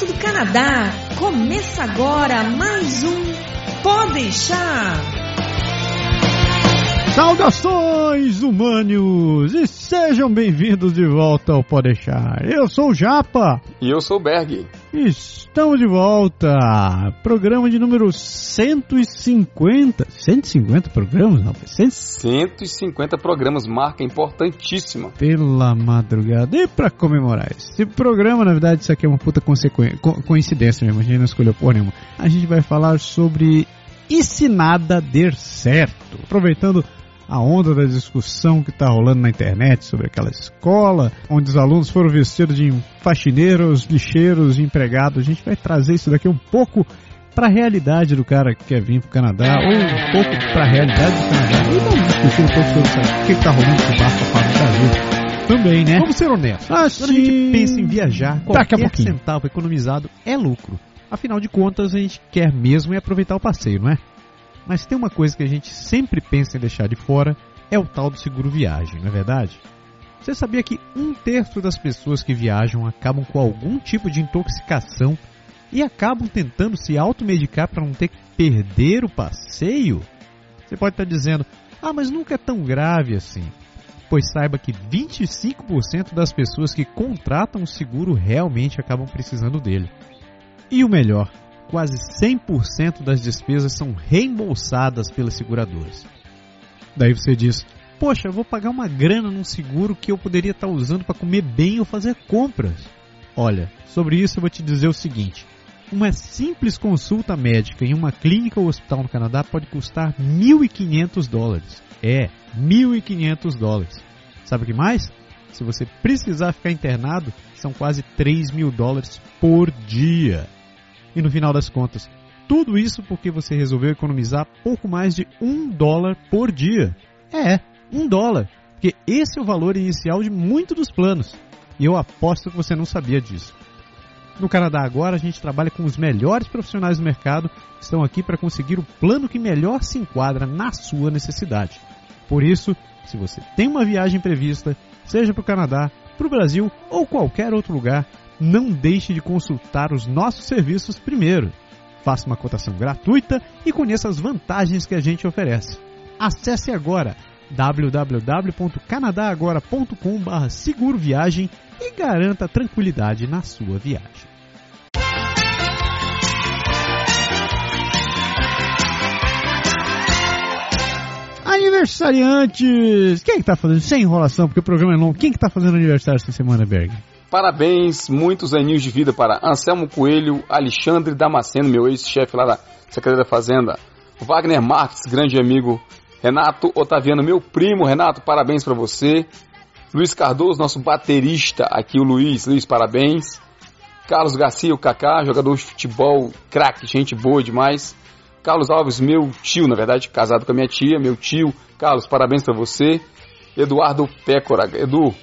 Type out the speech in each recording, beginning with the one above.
direto do Canadá. Começa agora mais um Pode deixar. Saudações, humanos, e sejam bem-vindos de volta ao Pode deixar. Eu sou o Japa. E eu sou o Berg. Estamos de volta. Programa de número 150. 150 programas, não? 150 programas, marca importantíssima. Pela madrugada. E pra comemorar esse programa, na verdade, isso aqui é uma puta co coincidência mesmo. A gente não escolheu por nenhuma. A gente vai falar sobre e se nada der certo. Aproveitando a onda da discussão que está rolando na internet sobre aquela escola, onde os alunos foram vestidos de faxineiros, lixeiros, empregados. A gente vai trazer isso daqui um pouco para a realidade do cara que quer vir para o Canadá, ou um pouco para a realidade do Canadá. E vamos discutir um pouco sobre o que está rolando com o barco para o Brasil. Também, né? Vamos ser honestos. Assim, Quando a gente pensa em viajar, qualquer centavo economizado é lucro. Afinal de contas, a gente quer mesmo é aproveitar o passeio, não é? Mas tem uma coisa que a gente sempre pensa em deixar de fora, é o tal do seguro viagem, não é verdade? Você sabia que um terço das pessoas que viajam acabam com algum tipo de intoxicação e acabam tentando se automedicar para não ter que perder o passeio? Você pode estar dizendo, ah, mas nunca é tão grave assim. Pois saiba que 25% das pessoas que contratam o seguro realmente acabam precisando dele. E o melhor, quase 100% das despesas são reembolsadas pelas seguradoras. Daí você diz: Poxa, eu vou pagar uma grana num seguro que eu poderia estar usando para comer bem ou fazer compras. Olha, sobre isso eu vou te dizer o seguinte: uma simples consulta médica em uma clínica ou hospital no Canadá pode custar 1.500 dólares. É, 1.500 dólares. Sabe o que mais? Se você precisar ficar internado, são quase 3 mil dólares por dia. E no final das contas, tudo isso porque você resolveu economizar pouco mais de um dólar por dia. É, um dólar. Porque esse é o valor inicial de muitos dos planos. E eu aposto que você não sabia disso. No Canadá agora a gente trabalha com os melhores profissionais do mercado que estão aqui para conseguir o plano que melhor se enquadra na sua necessidade. Por isso, se você tem uma viagem prevista, seja para o Canadá, para o Brasil ou qualquer outro lugar, não deixe de consultar os nossos serviços primeiro. Faça uma cotação gratuita e conheça as vantagens que a gente oferece. Acesse agora www.canadagora.com.br seguro viagem e garanta tranquilidade na sua viagem. Aniversariantes! Quem é que tá fazendo? Sem enrolação, porque o programa é longo. Quem que tá fazendo aniversário essa semana, Berg? Parabéns, muitos aninhos de vida para Anselmo Coelho, Alexandre Damasceno, meu ex-chefe lá da Secretaria da Fazenda, Wagner Marques, grande amigo, Renato Otaviano, meu primo, Renato, parabéns para você, Luiz Cardoso, nosso baterista aqui, o Luiz, Luiz, parabéns, Carlos Garcia, o Kaká, jogador de futebol, craque, gente boa demais, Carlos Alves, meu tio, na verdade, casado com a minha tia, meu tio, Carlos, parabéns para você, Eduardo Pécora, Edu,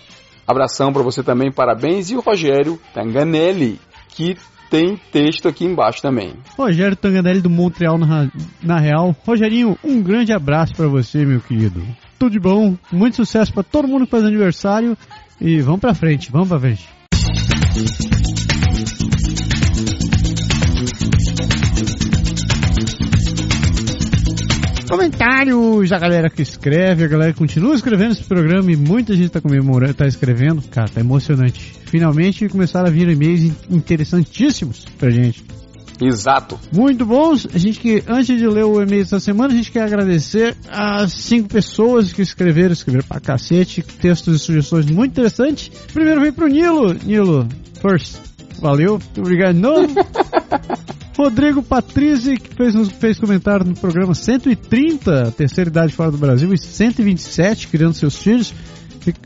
Abração para você também, parabéns. E o Rogério Tanganelli, que tem texto aqui embaixo também. Rogério Tanganelli do Montreal na, na Real. Rogerinho, um grande abraço para você, meu querido. Tudo de bom, muito sucesso para todo mundo que faz aniversário e vamos para frente, vamos para frente. Comentários, a galera que escreve, a galera que continua escrevendo esse programa e muita gente tá comemorando, tá escrevendo. Cara, tá emocionante. Finalmente começaram a vir e-mails interessantíssimos pra gente. Exato. Muito bons. A gente que, antes de ler o e-mail dessa semana, a gente quer agradecer as cinco pessoas que escreveram, escreveram pra cacete, textos e sugestões muito interessantes. Primeiro vem pro Nilo. Nilo, first. Valeu, muito obrigado de novo. Rodrigo Patrizzi, que fez, fez comentário no programa 130, Terceira Idade Fora do Brasil, e 127, Criando Seus Filhos.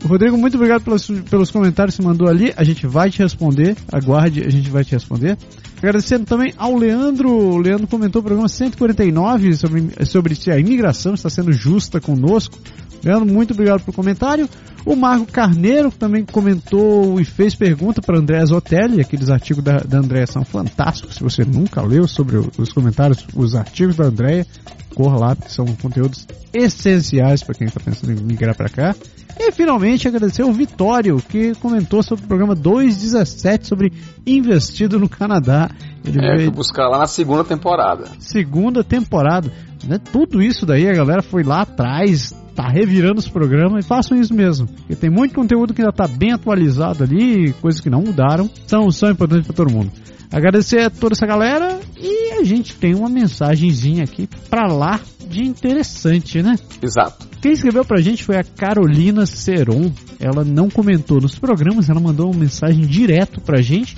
Rodrigo, muito obrigado pelos, pelos comentários que você mandou ali. A gente vai te responder. Aguarde, a gente vai te responder. Agradecendo também ao Leandro. O Leandro comentou o programa 149 sobre, sobre se a imigração está sendo justa conosco. Leandro, muito obrigado pelo comentário. O Marco Carneiro também comentou e fez pergunta para André Zotelli. Aqueles artigos da, da Andréia são fantásticos. Se você nunca leu sobre os comentários, os artigos da Andréia, corra lá, porque são conteúdos essenciais para quem está pensando em migrar para cá. E finalmente agradecer ao Vitório, que comentou sobre o programa 217 sobre investido no Canadá. Ele é, veio... buscar lá na segunda temporada. Segunda temporada. Né? Tudo isso daí a galera foi lá atrás, tá revirando os programas e façam isso mesmo. Porque tem muito conteúdo que ainda tá bem atualizado ali, coisas que não mudaram, são, são importantes para todo mundo. Agradecer a toda essa galera e a gente tem uma mensagenzinha aqui para lá de interessante, né? Exato. Quem escreveu pra gente foi a Carolina Seron. Ela não comentou nos programas, ela mandou uma mensagem direto pra gente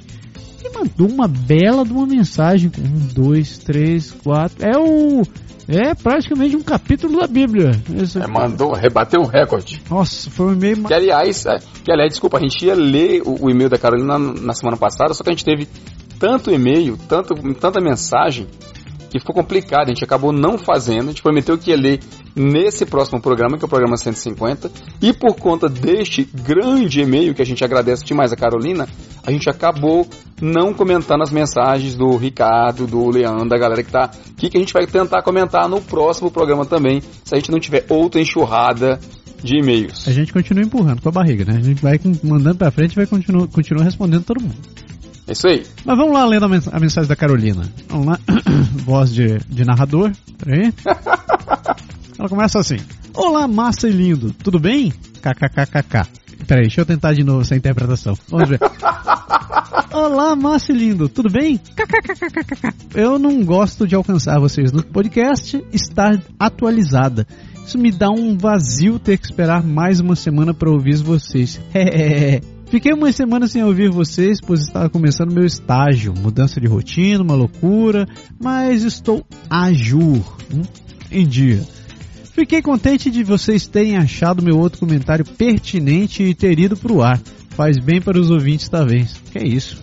e mandou uma bela de uma mensagem. Um, dois, três, quatro. É o. É praticamente um capítulo da Bíblia. Esse... É, mandou, rebateu o recorde. Nossa, foi um e-mail. Que aliás, é, que aliás, desculpa, a gente ia ler o, o e-mail da Carolina na, na semana passada, só que a gente teve tanto e-mail, tanto, tanta mensagem, que ficou complicado, a gente acabou não fazendo, a gente prometeu que ia ler nesse próximo programa, que é o programa 150, e por conta deste grande e-mail, que a gente agradece demais a Carolina, a gente acabou não comentando as mensagens do Ricardo, do Leandro, da galera que está aqui, que a gente vai tentar comentar no próximo programa também, se a gente não tiver outra enxurrada de e-mails. A gente continua empurrando com a barriga, né? A gente vai mandando para frente e vai continuar respondendo todo mundo. É isso aí. Mas vamos lá lendo a mensagem da Carolina. Vamos lá. Voz de, de narrador. Peraí. Ela começa assim. Olá, massa e lindo. Tudo bem? KKKKK. Peraí, deixa eu tentar de novo essa interpretação. Vamos ver. Olá, massa e lindo. Tudo bem? KKKKK. Eu não gosto de alcançar vocês no podcast estar atualizada. Isso me dá um vazio ter que esperar mais uma semana para ouvir vocês. Fiquei uma semana sem ouvir vocês, pois estava começando meu estágio, mudança de rotina, uma loucura, mas estou a jur, hum, em dia. Fiquei contente de vocês terem achado meu outro comentário pertinente e ter ido pro ar. Faz bem para os ouvintes também. Que é isso,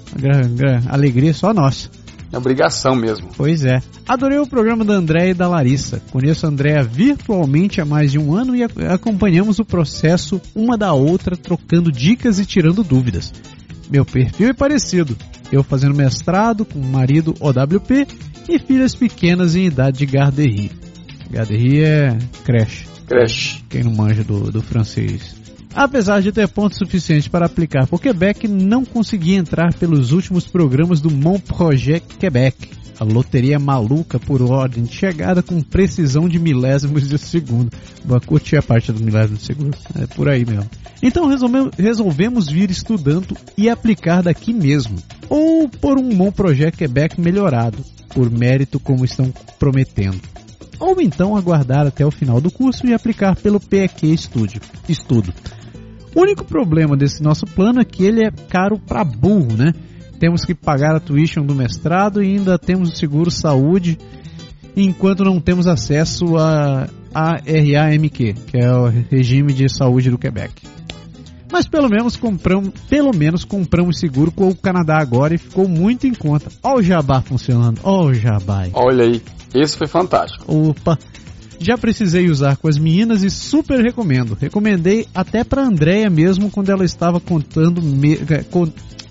alegria só nossa. É obrigação mesmo. Pois é. Adorei o programa da Andréia e da Larissa. Conheço a Andréia virtualmente há mais de um ano e acompanhamos o processo uma da outra, trocando dicas e tirando dúvidas. Meu perfil é parecido. Eu fazendo mestrado com marido OWP e filhas pequenas em idade de garderie. Garderie é creche. Creche. Quem não manja do, do francês. Apesar de ter pontos suficientes para aplicar por Quebec, não consegui entrar pelos últimos programas do Mon Projet Quebec. A loteria maluca por ordem de chegada com precisão de milésimos de segundo. Vou curtir a parte do milésimo de segundo. É por aí mesmo. Então resolvemos vir estudando e aplicar daqui mesmo. Ou por um Mon Projet Quebec melhorado, por mérito como estão prometendo ou então aguardar até o final do curso e aplicar pelo PEQ Studio, Estudo. O único problema desse nosso plano é que ele é caro para burro, né? Temos que pagar a tuition do mestrado e ainda temos o seguro saúde, enquanto não temos acesso a ARAMQ, que é o regime de saúde do Quebec. Mas pelo menos compramos, pelo menos compramos seguro com o Canadá agora e ficou muito em conta. Olha o jabá funcionando. Olha o jabá. Olha aí, esse foi fantástico. Opa, já precisei usar com as meninas e super recomendo. Recomendei até para Andréia mesmo quando ela estava contando me... É,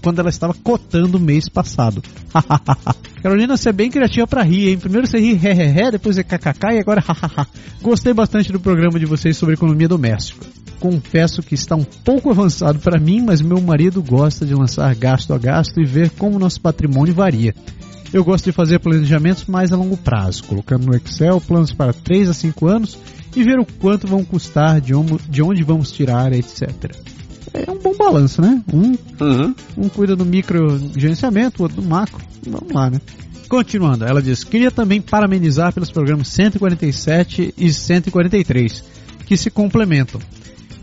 quando ela estava cotando mês passado. Carolina, você é bem criativa para rir, hein? Primeiro você ri he, he, he, depois é kkk e agora hahaha. Gostei bastante do programa de vocês sobre economia doméstica. Confesso que está um pouco avançado para mim, mas meu marido gosta de lançar gasto a gasto e ver como nosso patrimônio varia. Eu gosto de fazer planejamentos mais a longo prazo, colocando no Excel planos para 3 a 5 anos e ver o quanto vão custar, de onde, de onde vamos tirar, etc. É um bom balanço, né? Um, uhum. um cuida do micro gerenciamento, o outro do macro. Vamos lá, né? Continuando, ela diz: Queria também parabenizar pelos programas 147 e 143, que se complementam.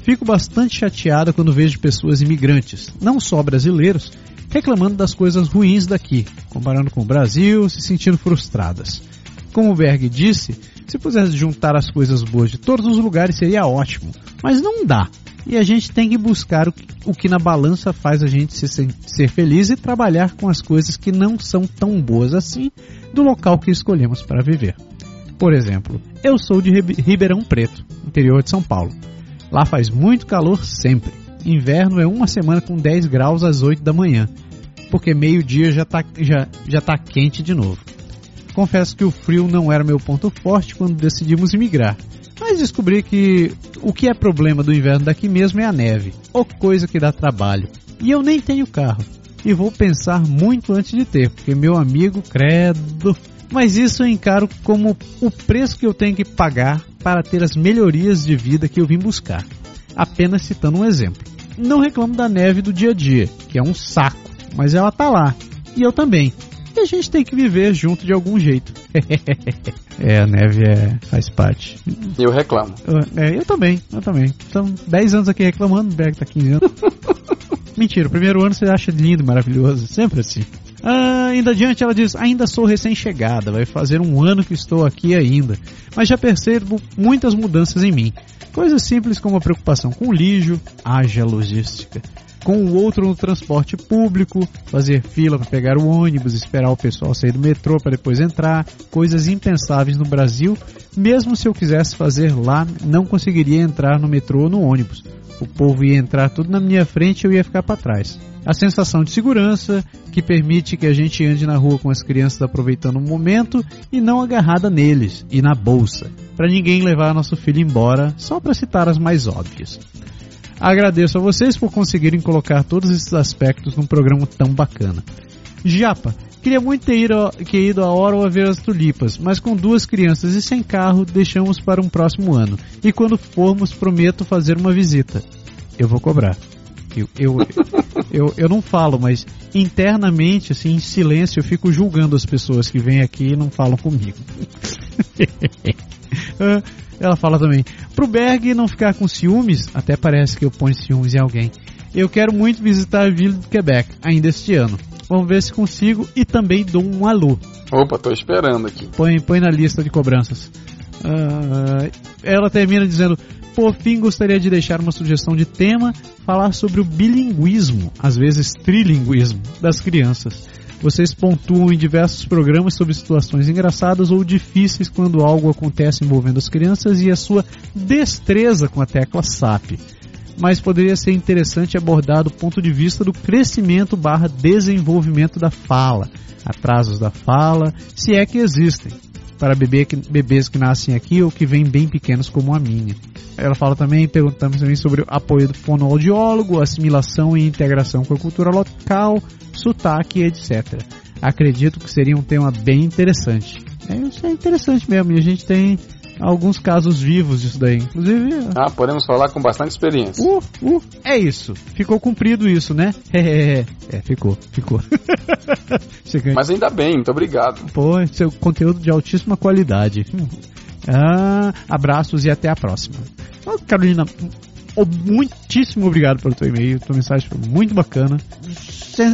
Fico bastante chateada quando vejo pessoas imigrantes, não só brasileiros, reclamando das coisas ruins daqui, comparando com o Brasil, se sentindo frustradas. Como o Berg disse, se pudesse juntar as coisas boas de todos os lugares seria ótimo, mas não dá. E a gente tem que buscar o que, o que na balança faz a gente se, ser feliz e trabalhar com as coisas que não são tão boas assim do local que escolhemos para viver. Por exemplo, eu sou de Ribeirão Preto, interior de São Paulo. Lá faz muito calor sempre. Inverno é uma semana com 10 graus às 8 da manhã, porque meio-dia já tá, já, já tá quente de novo. Confesso que o frio não era meu ponto forte quando decidimos imigrar, mas descobri que o que é problema do inverno daqui mesmo é a neve, ou coisa que dá trabalho. E eu nem tenho carro. E vou pensar muito antes de ter, porque meu amigo, credo. Mas isso eu encaro como o preço que eu tenho que pagar para ter as melhorias de vida que eu vim buscar. Apenas citando um exemplo. Não reclamo da neve do dia a dia, que é um saco, mas ela tá lá. E eu também. E a gente tem que viver junto de algum jeito. é, a neve é, faz parte. Eu reclamo. Eu, é, eu também, eu também. São 10 anos aqui reclamando, o Berg tá 15 anos. Mentira, o primeiro ano você acha lindo, maravilhoso, sempre assim. Ah, ainda adiante ela diz: Ainda sou recém-chegada, vai fazer um ano que estou aqui ainda, mas já percebo muitas mudanças em mim. Coisas simples como a preocupação com o lixo, haja logística, com o outro no transporte público, fazer fila para pegar o ônibus, esperar o pessoal sair do metrô para depois entrar, coisas impensáveis no Brasil. Mesmo se eu quisesse fazer lá, não conseguiria entrar no metrô ou no ônibus. O povo ia entrar tudo na minha frente e eu ia ficar para trás. A sensação de segurança, que permite que a gente ande na rua com as crianças aproveitando o momento e não agarrada neles e na bolsa, para ninguém levar nosso filho embora, só para citar as mais óbvias. Agradeço a vocês por conseguirem colocar todos esses aspectos num programa tão bacana. Japa, queria muito ter ido, que ido a ver as tulipas, mas com duas crianças e sem carro, deixamos para um próximo ano. E quando formos, prometo fazer uma visita. Eu vou cobrar. Eu, eu, eu, eu não falo, mas internamente, assim, em silêncio, eu fico julgando as pessoas que vêm aqui e não falam comigo. Ela fala também, pro Berg não ficar com ciúmes, até parece que eu ponho ciúmes em alguém. Eu quero muito visitar a Vila do Quebec, ainda este ano. Vamos ver se consigo e também dou um alô. Opa, tô esperando aqui. Põe, põe na lista de cobranças. Uh, ela termina dizendo: Por fim, gostaria de deixar uma sugestão de tema: falar sobre o bilinguismo, às vezes trilinguismo, das crianças. Vocês pontuam em diversos programas sobre situações engraçadas ou difíceis quando algo acontece envolvendo as crianças e a sua destreza com a tecla SAP. Mas poderia ser interessante abordar do ponto de vista do crescimento barra desenvolvimento da fala, atrasos da fala, se é que existem, para bebê que, bebês que nascem aqui ou que vêm bem pequenos como a minha. Ela fala também, perguntamos também sobre o apoio do fonoaudiólogo, assimilação e integração com a cultura local, sotaque, etc. Acredito que seria um tema bem interessante. É, isso é interessante mesmo, e a gente tem alguns casos vivos disso daí. Inclusive. Ah, podemos falar com bastante experiência. Uh, uh, é isso. Ficou cumprido isso, né? É, é ficou, ficou. Mas ainda bem, muito obrigado. Pô, seu conteúdo de altíssima qualidade. Ah, abraços e até a próxima. Carolina, muitíssimo obrigado pelo teu e-mail, tua mensagem foi muito bacana.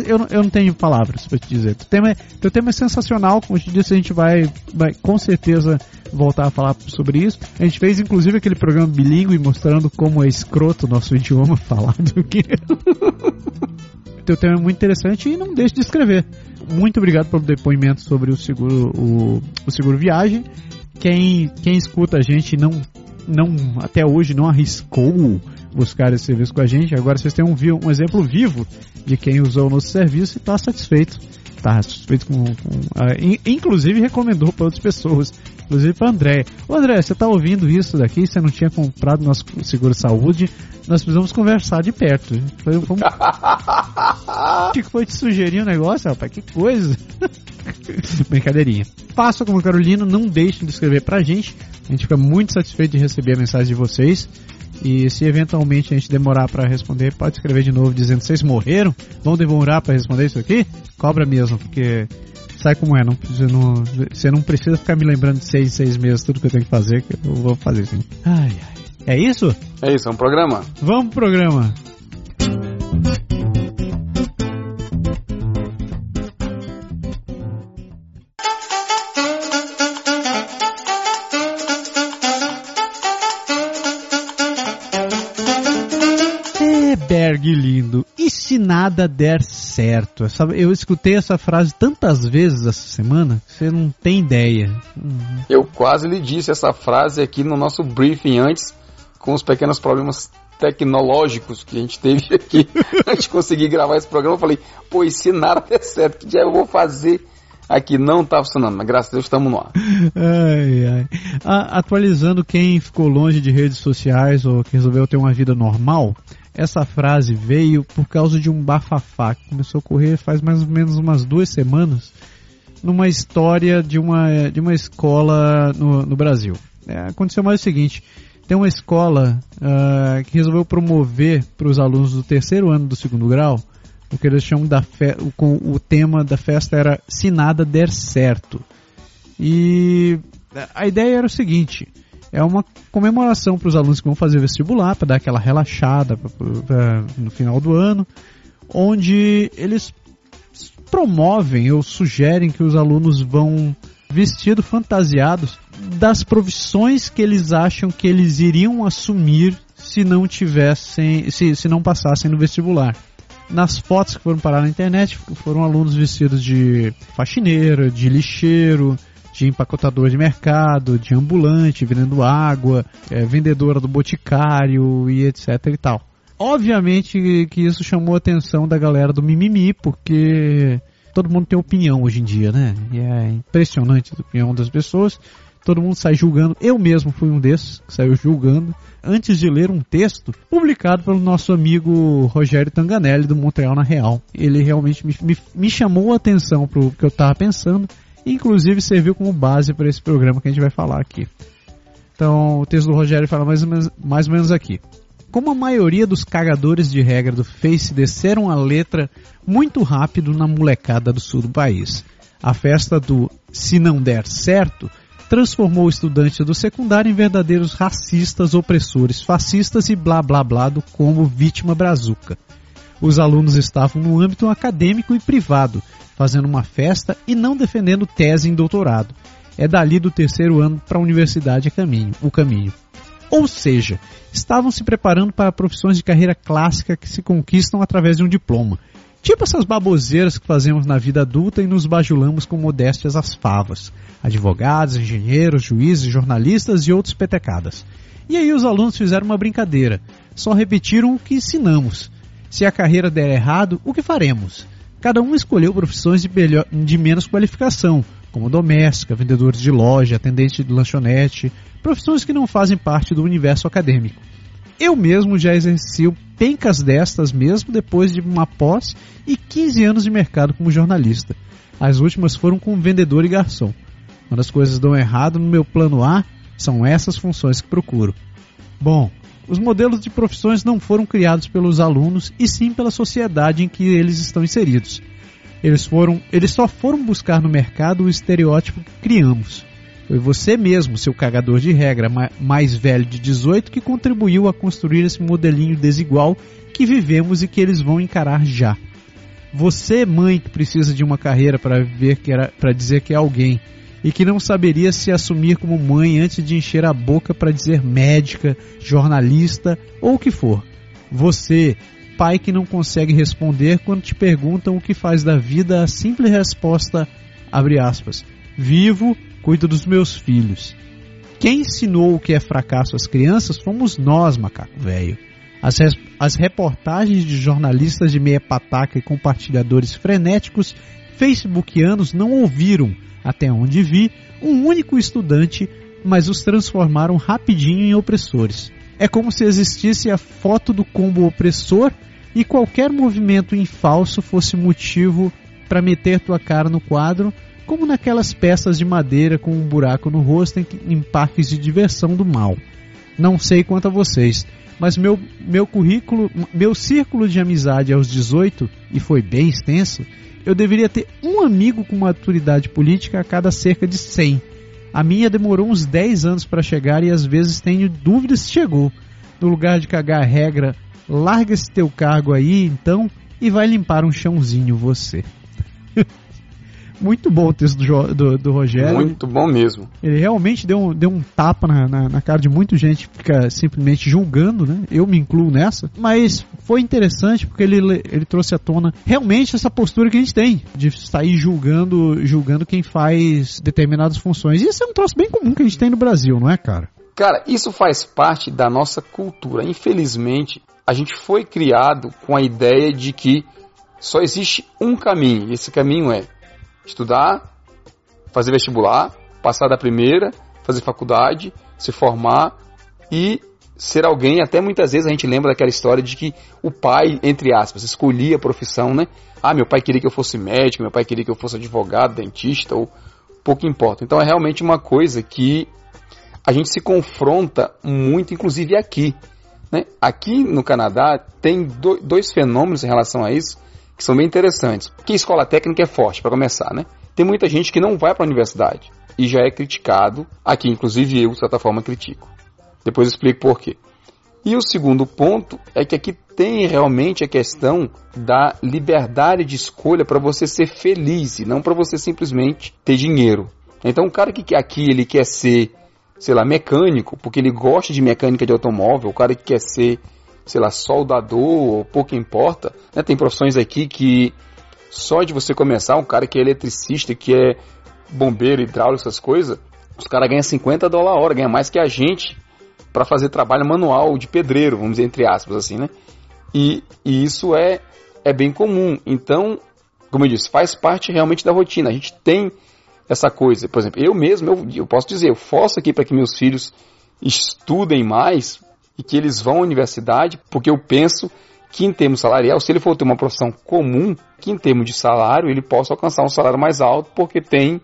Eu, eu não tenho palavras para te dizer. Teu tema, é, teu tema é sensacional, como eu te disse, a gente vai, vai com certeza voltar a falar sobre isso. A gente fez inclusive aquele programa bilíngue mostrando como é escroto o nosso idioma falado aqui. teu tema é muito interessante e não deixe de escrever. Muito obrigado pelo depoimento sobre o seguro, o, o seguro viagem. Quem, quem escuta a gente não não até hoje não arriscou buscar esse serviço com a gente. Agora vocês têm um, um exemplo vivo de quem usou o nosso serviço e está satisfeito. Está satisfeito com. com uh, inclusive recomendou para outras pessoas. Inclusive para André. Ô André, você está ouvindo isso daqui? Você não tinha comprado nosso seguro saúde? Nós precisamos conversar de perto. Foi, foi um... que foi te sugerir um negócio, rapaz? Que coisa! Brincadeirinha. Faça como Carolina, não deixem de escrever pra gente. A gente fica muito satisfeito de receber a mensagem de vocês. E se eventualmente a gente demorar para responder, pode escrever de novo dizendo: vocês morreram? Vão demorar para responder isso aqui? Cobra mesmo, porque sabe como é? Não, você, não, você não precisa ficar me lembrando de seis, seis meses tudo que eu tenho que fazer, que eu vou fazer sim. Ai, ai. É isso? É isso, é um programa. Vamos pro programa. Nada der certo? Eu escutei essa frase tantas vezes essa semana, você não tem ideia. Eu quase lhe disse essa frase aqui no nosso briefing antes, com os pequenos problemas tecnológicos que a gente teve aqui antes de conseguir gravar esse programa, eu falei, pô, e se nada der certo, que dia eu vou fazer? Aqui não tá funcionando, mas graças a Deus estamos no ar. Ai, ai. A, atualizando quem ficou longe de redes sociais ou que resolveu ter uma vida normal, essa frase veio por causa de um bafafá que começou a ocorrer faz mais ou menos umas duas semanas numa história de uma, de uma escola no, no Brasil. É, aconteceu mais o seguinte: tem uma escola uh, que resolveu promover para os alunos do terceiro ano do segundo grau o que eles chamam da fe... o, o tema da festa era se nada der certo. E a ideia era o seguinte: é uma comemoração para os alunos que vão fazer vestibular, para dar aquela relaxada pra, pra, no final do ano, onde eles promovem ou sugerem que os alunos vão vestidos fantasiados das profissões que eles acham que eles iriam assumir se não tivessem, se, se não passassem no vestibular. Nas fotos que foram parar na internet, foram alunos vestidos de faxineiro, de lixeiro, de empacotador de mercado, de ambulante, vendendo água, é, vendedora do boticário e etc e tal. Obviamente que isso chamou a atenção da galera do mimimi, porque todo mundo tem opinião hoje em dia, né? E é impressionante a opinião das pessoas. Todo mundo sai julgando. Eu mesmo fui um desses que saiu julgando antes de ler um texto publicado pelo nosso amigo Rogério Tanganelli do Montreal na Real. Ele realmente me, me, me chamou a atenção para o que eu estava pensando inclusive serviu como base para esse programa que a gente vai falar aqui. Então, o texto do Rogério fala mais ou menos, mais ou menos aqui. Como a maioria dos cagadores de regra do Face desceram a letra muito rápido na molecada do sul do país. A festa do Se Não Der Certo transformou estudantes do secundário em verdadeiros racistas, opressores, fascistas e blá blá blá do como vítima brazuca. Os alunos estavam no âmbito acadêmico e privado, fazendo uma festa e não defendendo tese em doutorado. É dali do terceiro ano para a universidade caminho, o caminho. Ou seja, estavam se preparando para profissões de carreira clássica que se conquistam através de um diploma. Tipo essas baboseiras que fazemos na vida adulta e nos bajulamos com modéstias às favas. Advogados, engenheiros, juízes, jornalistas e outros petecadas. E aí os alunos fizeram uma brincadeira. Só repetiram o que ensinamos. Se a carreira der errado, o que faremos? Cada um escolheu profissões de, melhor, de menos qualificação, como doméstica, vendedores de loja, atendente de lanchonete, profissões que não fazem parte do universo acadêmico. Eu mesmo já exerci pencas destas mesmo depois de uma pós e 15 anos de mercado como jornalista. As últimas foram como vendedor e garçom. Quando as coisas dão errado no meu plano A, são essas funções que procuro. Bom, os modelos de profissões não foram criados pelos alunos e sim pela sociedade em que eles estão inseridos. Eles, foram, eles só foram buscar no mercado o estereótipo que criamos. Foi você mesmo, seu cagador de regra, mais velho de 18, que contribuiu a construir esse modelinho desigual que vivemos e que eles vão encarar já. Você, mãe, que precisa de uma carreira para dizer que é alguém e que não saberia se assumir como mãe antes de encher a boca para dizer médica, jornalista ou o que for. Você, pai que não consegue responder quando te perguntam o que faz da vida a simples resposta abre aspas, vivo cuido dos meus filhos. Quem ensinou o que é fracasso às crianças fomos nós, macaco velho. As, as reportagens de jornalistas de meia pataca e compartilhadores frenéticos facebookianos não ouviram, até onde vi, um único estudante, mas os transformaram rapidinho em opressores. É como se existisse a foto do combo opressor e qualquer movimento em falso fosse motivo para meter tua cara no quadro como naquelas peças de madeira com um buraco no rosto em, em parques de diversão do mal. Não sei quanto a vocês, mas meu, meu currículo, meu círculo de amizade aos 18, e foi bem extenso, eu deveria ter um amigo com maturidade política a cada cerca de 100. A minha demorou uns 10 anos para chegar e às vezes tenho dúvidas se chegou. No lugar de cagar a regra, larga esse teu cargo aí então e vai limpar um chãozinho você. Muito bom o texto do, do, do, Rogério. Muito bom mesmo. Ele realmente deu um, deu um tapa na, na, na, cara de muita gente que fica simplesmente julgando, né? Eu me incluo nessa. Mas foi interessante porque ele, ele trouxe à tona realmente essa postura que a gente tem de sair julgando, julgando quem faz determinadas funções. E isso é um troço bem comum que a gente tem no Brasil, não é, cara? Cara, isso faz parte da nossa cultura. Infelizmente, a gente foi criado com a ideia de que só existe um caminho. E esse caminho é estudar, fazer vestibular, passar da primeira, fazer faculdade, se formar e ser alguém. Até muitas vezes a gente lembra daquela história de que o pai, entre aspas, escolhia a profissão, né? Ah, meu pai queria que eu fosse médico, meu pai queria que eu fosse advogado, dentista, ou pouco importa. Então é realmente uma coisa que a gente se confronta muito, inclusive aqui. Né? Aqui no Canadá tem do, dois fenômenos em relação a isso que são bem interessantes. Que a escola técnica é forte, para começar, né? Tem muita gente que não vai para a universidade e já é criticado. Aqui, inclusive eu, de certa forma, critico. Depois explico por quê. E o segundo ponto é que aqui tem realmente a questão da liberdade de escolha para você ser feliz e não para você simplesmente ter dinheiro. Então, o cara que aqui ele quer ser sei lá, mecânico, porque ele gosta de mecânica de automóvel, o cara que quer ser, sei lá, soldador, ou pouco importa. Né? Tem profissões aqui que só de você começar, um cara que é eletricista, que é bombeiro, hidráulico, essas coisas, os caras ganham 50 dólares a hora, ganha mais que a gente para fazer trabalho manual de pedreiro, vamos dizer entre aspas assim, né? E, e isso é, é bem comum. Então, como eu disse, faz parte realmente da rotina. A gente tem essa coisa. Por exemplo, eu mesmo, eu, eu posso dizer, eu forço aqui para que meus filhos estudem mais e que eles vão à universidade, porque eu penso que em termos salarial, se ele for ter uma profissão comum, que em termos de salário ele possa alcançar um salário mais alto, porque tem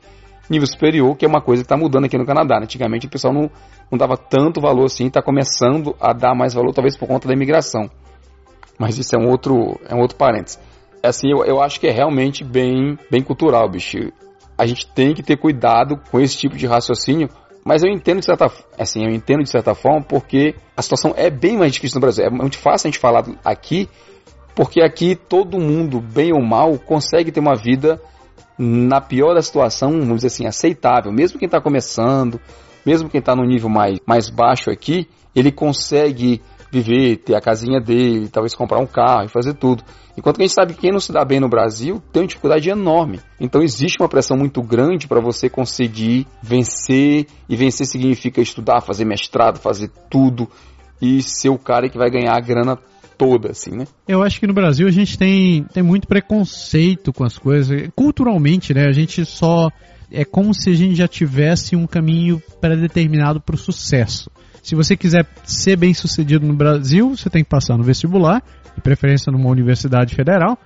nível superior, que é uma coisa que está mudando aqui no Canadá. Antigamente o pessoal não, não dava tanto valor assim, está começando a dar mais valor, talvez por conta da imigração. Mas isso é um outro, é um outro parênteses. Assim, eu, eu acho que é realmente bem, bem cultural, bicho a gente tem que ter cuidado com esse tipo de raciocínio. Mas eu entendo de certa, assim, eu entendo de certa forma porque a situação é bem mais difícil no Brasil. É muito fácil a gente falar aqui, porque aqui todo mundo, bem ou mal, consegue ter uma vida na pior da situação, vamos dizer assim, aceitável. Mesmo quem está começando, mesmo quem está no nível mais, mais baixo aqui, ele consegue viver, ter a casinha dele, talvez comprar um carro e fazer tudo. Enquanto que a gente sabe que quem não se dá bem no Brasil tem uma dificuldade enorme. Então existe uma pressão muito grande para você conseguir vencer, e vencer significa estudar, fazer mestrado, fazer tudo e ser o cara que vai ganhar a grana toda, assim, né? Eu acho que no Brasil a gente tem, tem muito preconceito com as coisas. Culturalmente, né? A gente só. É como se a gente já tivesse um caminho pré-determinado para o sucesso. Se você quiser ser bem sucedido no Brasil, você tem que passar no vestibular, de preferência numa universidade federal.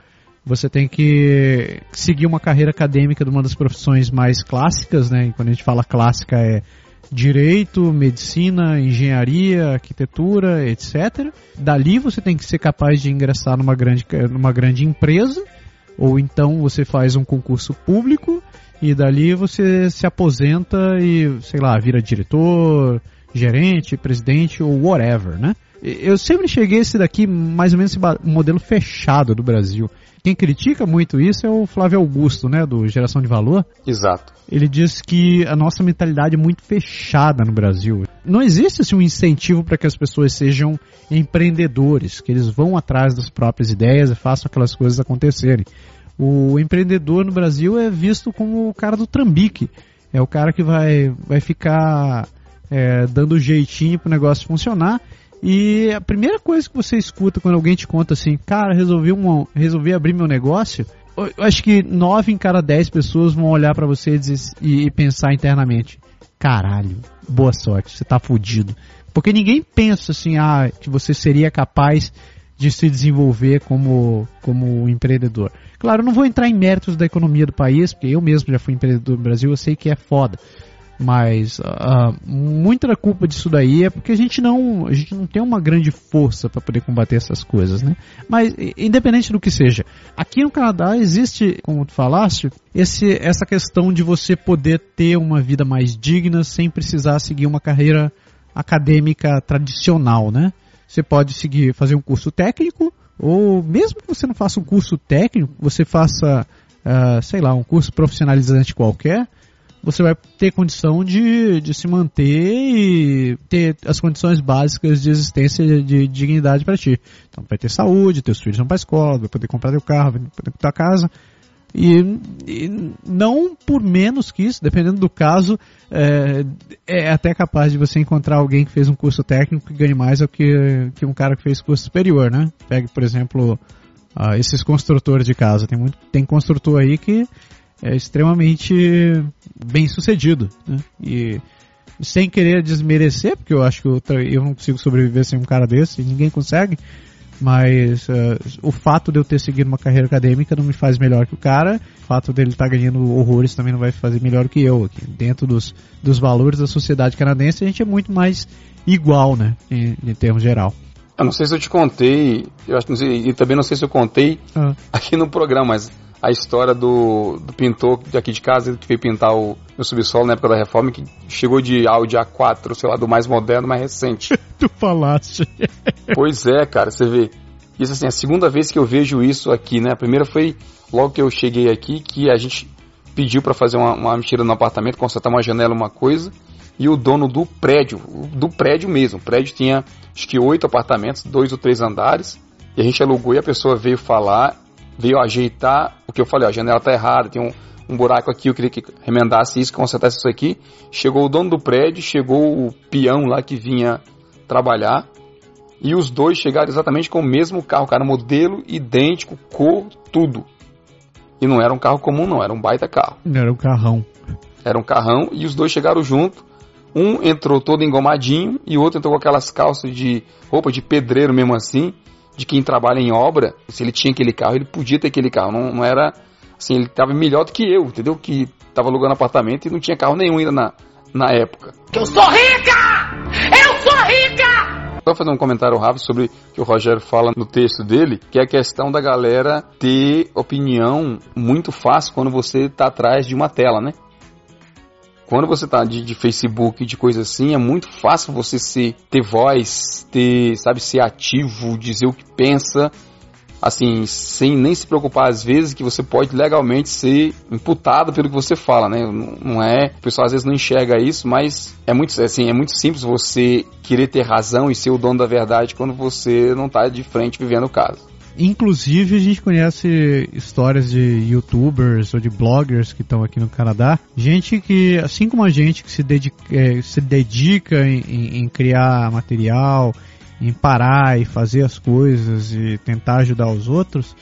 Você tem que seguir uma carreira acadêmica de uma das profissões mais clássicas, né? E quando a gente fala clássica é direito, medicina, engenharia, arquitetura, etc. Dali você tem que ser capaz de ingressar numa grande, numa grande empresa, ou então você faz um concurso público e dali você se aposenta e, sei lá, vira diretor, gerente, presidente ou whatever, né? Eu sempre cheguei a esse daqui mais ou menos esse modelo fechado do Brasil. Quem critica muito isso é o Flávio Augusto, né, do Geração de Valor. Exato. Ele diz que a nossa mentalidade é muito fechada no Brasil. Não existe assim, um incentivo para que as pessoas sejam empreendedores, que eles vão atrás das próprias ideias e façam aquelas coisas acontecerem. O empreendedor no Brasil é visto como o cara do trambique. É o cara que vai, vai ficar é, dando jeitinho pro negócio funcionar. E a primeira coisa que você escuta quando alguém te conta assim, cara, resolvi, um, resolvi abrir meu negócio, eu acho que nove em cada dez pessoas vão olhar para você e, e, pensar internamente, caralho, boa sorte, você tá fudido. Porque ninguém pensa assim, ah, que você seria capaz de se desenvolver como, como empreendedor. Claro, eu não vou entrar em méritos da economia do país, porque eu mesmo já fui empreendedor no Brasil, eu sei que é foda. Mas uh, muita da culpa disso daí é porque a gente não, a gente não tem uma grande força para poder combater essas coisas, né? Mas independente do que seja, aqui no Canadá existe, como tu falaste, esse, essa questão de você poder ter uma vida mais digna sem precisar seguir uma carreira acadêmica tradicional, né? Você pode seguir, fazer um curso técnico, ou mesmo que você não faça um curso técnico, você faça, uh, sei lá, um curso profissionalizante qualquer, você vai ter condição de, de se manter e ter as condições básicas de existência de, de dignidade para ti. Então vai ter saúde, teus filhos vão para escola, vai poder comprar teu carro, vai poder comprar casa. E, e, não por menos que isso, dependendo do caso, é, é, até capaz de você encontrar alguém que fez um curso técnico que ganhe mais do que, que um cara que fez curso superior, né? Pegue, por exemplo, uh, esses construtores de casa. Tem, muito, tem construtor aí que é extremamente bem sucedido, né? E sem querer desmerecer, porque eu acho que eu, eu não consigo sobreviver sem um cara desse, ninguém consegue, mas uh, o fato de eu ter seguido uma carreira acadêmica não me faz melhor que o cara. O fato dele estar tá ganhando horrores também não vai fazer melhor que eu aqui. Dentro dos, dos valores da sociedade canadense, a gente é muito mais igual, né? Em, em termos geral. Eu não sei se eu te contei, eu acho, sei, e também não sei se eu contei ah. aqui no programa, mas a história do, do pintor aqui de casa que veio pintar o meu subsolo na época da reforma, que chegou de Audi A4, sei lá, do mais moderno, mais recente. tu falaste. pois é, cara, você vê. Isso assim, a segunda vez que eu vejo isso aqui, né? A primeira foi logo que eu cheguei aqui, que a gente pediu para fazer uma, uma mentira no apartamento, consertar uma janela, uma coisa, e o dono do prédio, do prédio mesmo, o prédio tinha acho que oito apartamentos, dois ou três andares, e a gente alugou e a pessoa veio falar veio ajeitar o que eu falei, ó, a janela tá errada, tem um, um buraco aqui, eu queria que remendasse isso, que consertasse isso aqui. Chegou o dono do prédio, chegou o peão lá que vinha trabalhar, e os dois chegaram exatamente com o mesmo carro, cara, modelo idêntico, cor, tudo. E não era um carro comum, não, era um baita carro. Era um carrão. Era um carrão, e os dois chegaram junto. Um entrou todo engomadinho e o outro entrou com aquelas calças de roupa de pedreiro mesmo assim de quem trabalha em obra, se ele tinha aquele carro, ele podia ter aquele carro. Não, não era assim, ele estava melhor do que eu, entendeu? Que estava alugando apartamento e não tinha carro nenhum ainda na, na época. Eu sou rica! Eu sou rica! Só fazer um comentário rápido sobre o que o Rogério fala no texto dele, que é a questão da galera ter opinião muito fácil quando você está atrás de uma tela, né? Quando você tá de, de Facebook, de coisa assim, é muito fácil você ser, ter voz, ter, sabe, ser ativo, dizer o que pensa, assim, sem nem se preocupar às vezes que você pode legalmente ser imputado pelo que você fala, né? Não, é, o pessoal às vezes não enxerga isso, mas é muito, assim, é muito simples você querer ter razão e ser o dono da verdade quando você não está de frente vivendo o caso. Inclusive, a gente conhece histórias de youtubers ou de bloggers que estão aqui no Canadá. Gente que, assim como a gente, que se dedica, é, se dedica em, em, em criar material, em parar e fazer as coisas e tentar ajudar os outros,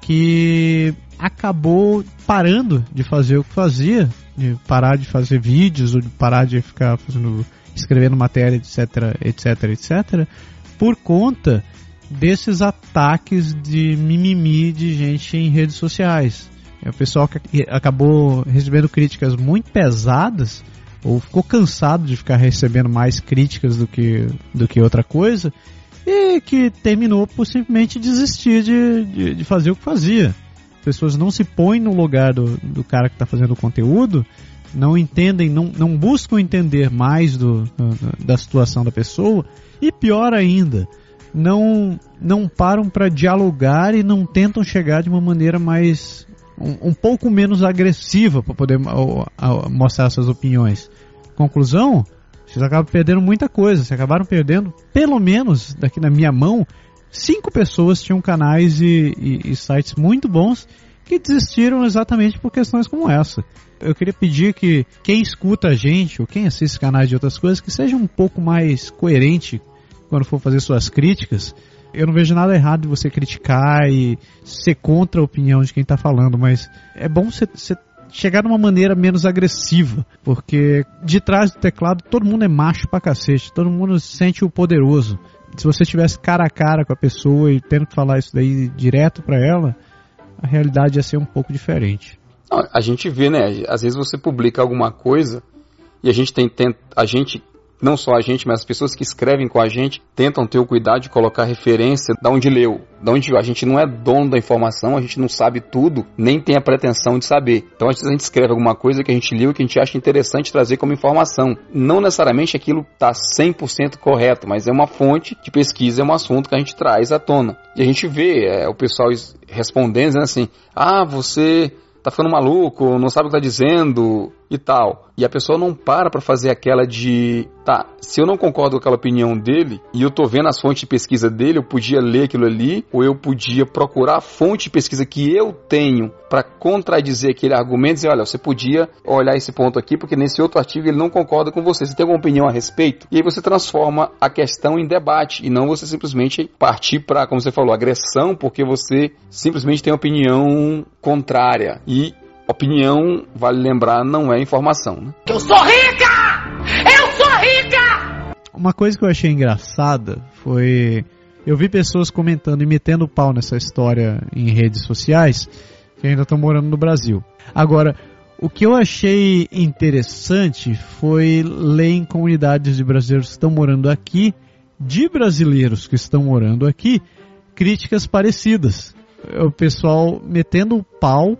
que acabou parando de fazer o que fazia, de parar de fazer vídeos ou de parar de ficar fazendo, escrevendo matéria, etc, etc, etc, por conta desses ataques de mimimi de gente em redes sociais. É o pessoal que acabou recebendo críticas muito pesadas ou ficou cansado de ficar recebendo mais críticas do que, do que outra coisa e que terminou por simplesmente desistir de, de, de fazer o que fazia. As pessoas não se põem no lugar do, do cara que está fazendo o conteúdo, não entendem, não, não buscam entender mais do, da situação da pessoa e pior ainda, não não param para dialogar e não tentam chegar de uma maneira mais um, um pouco menos agressiva para poder mostrar suas opiniões. Conclusão, vocês acabam perdendo muita coisa. Vocês acabaram perdendo, pelo menos daqui na minha mão, cinco pessoas tinham canais e, e, e sites muito bons que desistiram exatamente por questões como essa. Eu queria pedir que quem escuta a gente ou quem assiste canais de outras coisas que seja um pouco mais coerente quando for fazer suas críticas, eu não vejo nada errado de você criticar e ser contra a opinião de quem está falando, mas é bom você, você chegar de uma maneira menos agressiva, porque de trás do teclado todo mundo é macho pra cacete, todo mundo se sente o poderoso. Se você estivesse cara a cara com a pessoa e tendo que falar isso daí direto para ela, a realidade ia ser um pouco diferente. A gente vê, né? Às vezes você publica alguma coisa e a gente tem, tem a gente não só a gente, mas as pessoas que escrevem com a gente tentam ter o cuidado de colocar referência da onde leu, da onde a gente não é dono da informação, a gente não sabe tudo, nem tem a pretensão de saber. Então às vezes a gente escreve alguma coisa que a gente leu que a gente acha interessante trazer como informação. Não necessariamente aquilo está 100% correto, mas é uma fonte de pesquisa, é um assunto que a gente traz à tona. E a gente vê é, o pessoal respondendo assim: "Ah, você tá ficando maluco, não sabe o que tá dizendo". E tal. E a pessoa não para para fazer aquela de, tá, se eu não concordo com aquela opinião dele e eu tô vendo as fontes de pesquisa dele, eu podia ler aquilo ali, ou eu podia procurar a fonte de pesquisa que eu tenho para contradizer aquele argumento e dizer, olha, você podia olhar esse ponto aqui, porque nesse outro artigo ele não concorda com você. Você tem alguma opinião a respeito? E aí você transforma a questão em debate e não você simplesmente partir para, como você falou, agressão, porque você simplesmente tem opinião contrária. E opinião, vale lembrar, não é informação. Né? Eu sou rica! Eu sou rica! Uma coisa que eu achei engraçada foi. Eu vi pessoas comentando e metendo pau nessa história em redes sociais que ainda estão morando no Brasil. Agora, o que eu achei interessante foi ler em comunidades de brasileiros que estão morando aqui, de brasileiros que estão morando aqui, críticas parecidas. O pessoal metendo o pau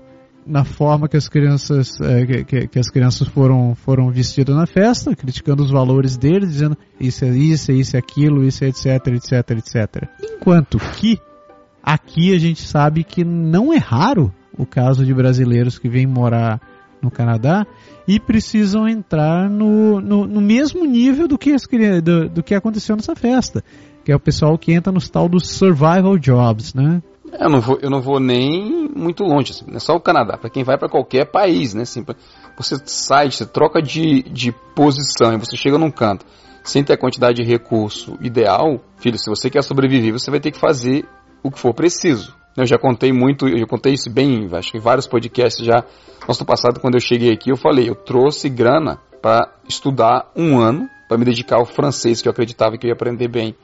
na forma que as crianças é, que, que, as crianças foram foram vestidas na festa, criticando os valores deles, dizendo isso é isso, é isso é aquilo, isso é etc, etc, etc. Enquanto que aqui a gente sabe que não é raro o caso de brasileiros que vêm morar no Canadá e precisam entrar no, no, no mesmo nível do que, as, do, do que aconteceu nessa festa, que é o pessoal que entra nos tal dos survival jobs, né? Eu não vou, eu não vou nem muito longe, assim, não é só o Canadá, para quem vai para qualquer país, né? Assim, você sai, você troca de, de posição e você chega num canto sem ter a quantidade de recurso ideal, filho, se você quer sobreviver, você vai ter que fazer o que for preciso. Eu já contei muito, eu contei isso bem, acho que em vários podcasts já. No passado, quando eu cheguei aqui, eu falei, eu trouxe grana para estudar um ano, para me dedicar ao francês, que eu acreditava que eu ia aprender bem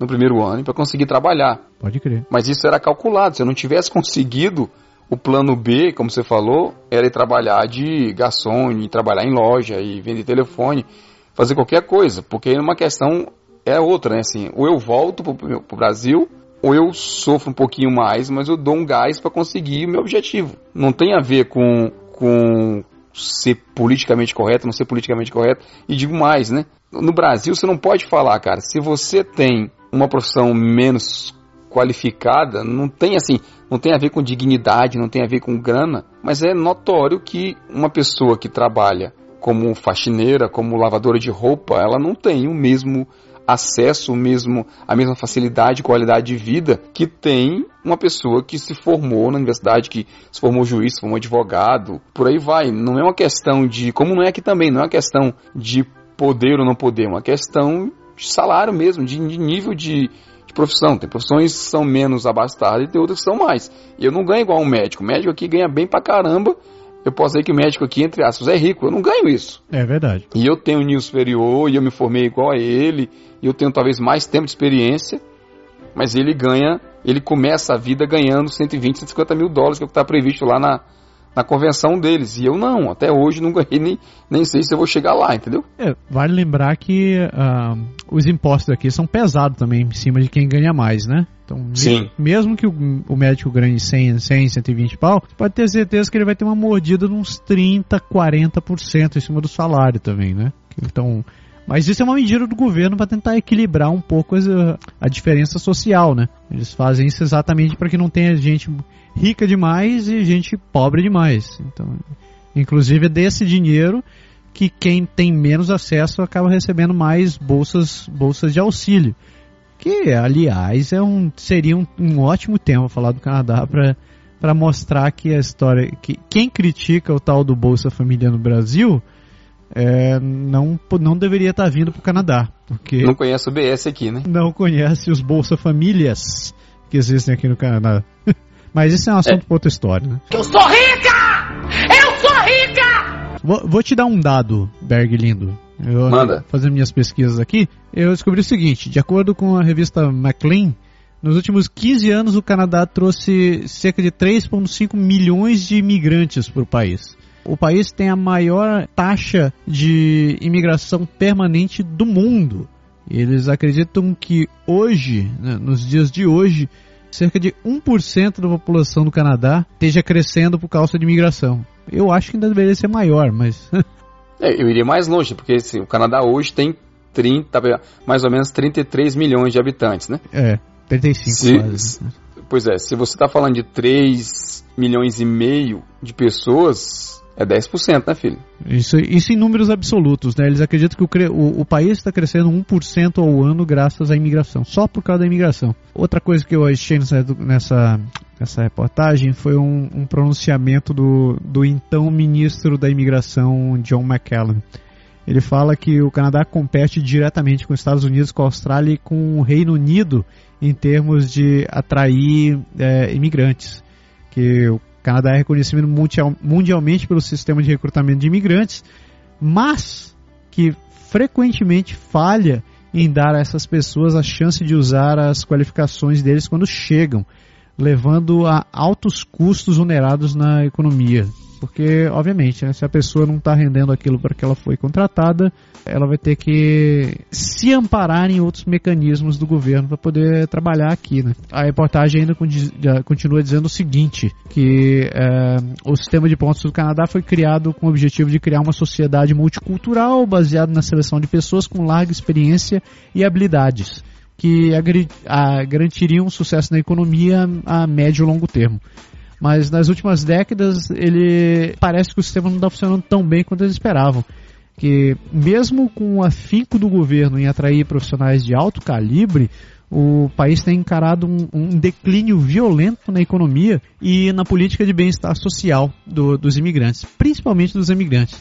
no primeiro ano, para conseguir trabalhar. Pode crer. Mas isso era calculado. Se eu não tivesse conseguido o plano B, como você falou, era ir trabalhar de garçom, ir trabalhar em loja e vender telefone, fazer qualquer coisa, porque uma questão é outra, né? Assim, ou eu volto para o Brasil ou eu sofro um pouquinho mais, mas eu dou um gás para conseguir o meu objetivo. Não tem a ver com, com ser politicamente correto, não ser politicamente correto. E digo mais, né? No Brasil você não pode falar, cara, se você tem uma profissão menos qualificada, não tem assim, não tem a ver com dignidade, não tem a ver com grana, mas é notório que uma pessoa que trabalha como faxineira, como lavadora de roupa, ela não tem o mesmo acesso mesmo, a mesma facilidade qualidade de vida que tem uma pessoa que se formou na universidade, que se formou juiz, se formou advogado, por aí vai. Não é uma questão de, como não é aqui também, não é uma questão de poder ou não poder, é uma questão salário mesmo, de, de nível de, de profissão. Tem profissões que são menos abastadas e tem outras que são mais. Eu não ganho igual um médico. O médico aqui ganha bem pra caramba eu posso dizer que o médico aqui, entre aspas, é rico. Eu não ganho isso. É verdade. E eu tenho um nível superior e eu me formei igual a ele. E eu tenho talvez mais tempo de experiência. Mas ele ganha, ele começa a vida ganhando 120, 150 mil dólares, que é o que está previsto lá na, na convenção deles. E eu não, até hoje não ganhei nem, nem sei se eu vou chegar lá, entendeu? É, vale lembrar que uh, os impostos aqui são pesados também em cima de quem ganha mais, né? Então, Sim. mesmo que o, o médico ganhe 100, 100, 120 pau, pode ter certeza que ele vai ter uma mordida de uns 30, 40% em cima do salário também, né? Então, mas isso é uma medida do governo para tentar equilibrar um pouco a, a, diferença social, né? Eles fazem isso exatamente para que não tenha gente rica demais e gente pobre demais. Então, inclusive é desse dinheiro que quem tem menos acesso acaba recebendo mais bolsas, bolsas de auxílio. Que, aliás, é um, seria um, um ótimo tema falar do Canadá para mostrar que a história. que quem critica o tal do Bolsa Família no Brasil é, não, não deveria estar tá vindo para o Canadá. Porque não conhece o BS aqui, né? Não conhece os Bolsa Famílias que existem aqui no Canadá. Mas isso é um assunto é. para outra história, né? Eu sou rica! Eu sou rica! Vou, vou te dar um dado, Berg lindo. Eu, Manda. Fazendo minhas pesquisas aqui, eu descobri o seguinte: de acordo com a revista Maclean, nos últimos 15 anos o Canadá trouxe cerca de 3,5 milhões de imigrantes para o país. O país tem a maior taxa de imigração permanente do mundo. Eles acreditam que hoje, né, nos dias de hoje, cerca de 1% da população do Canadá esteja crescendo por causa de imigração. Eu acho que ainda deveria ser maior, mas. é, eu iria mais longe, porque assim, o Canadá hoje tem 30, mais ou menos 33 milhões de habitantes, né? É, 35 se, quase. Pois é, se você está falando de 3 milhões e meio de pessoas, É 10%, né, filho? Isso, isso em números absolutos, né? Eles acreditam que o, o, o país está crescendo 1% ao ano graças à imigração, só por causa da imigração. Outra coisa que eu achei nessa, nessa, reportagem foi um, um pronunciamento do, do então ministro da imigração, John McCallum. Ele fala que o Canadá compete diretamente com os Estados Unidos, com a Austrália e com o Reino Unido em termos de atrair é, imigrantes. Que o Canadá é reconhecido mundialmente pelo sistema de recrutamento de imigrantes, mas que frequentemente falha em dar a essas pessoas a chance de usar as qualificações deles quando chegam, levando a altos custos onerados na economia. Porque, obviamente, né, se a pessoa não está rendendo aquilo para que ela foi contratada, ela vai ter que se amparar em outros mecanismos do governo para poder trabalhar aqui. Né? A reportagem ainda continua dizendo o seguinte, que é, o sistema de pontos do Canadá foi criado com o objetivo de criar uma sociedade multicultural baseada na seleção de pessoas com larga experiência e habilidades que garantiriam um sucesso na economia a médio e longo termo. Mas nas últimas décadas, ele parece que o sistema não está funcionando tão bem quanto eles esperavam. Que mesmo com o afinco do governo em atrair profissionais de alto calibre, o país tem encarado um, um, declínio violento na economia e na política de bem-estar social do, dos imigrantes, principalmente dos imigrantes.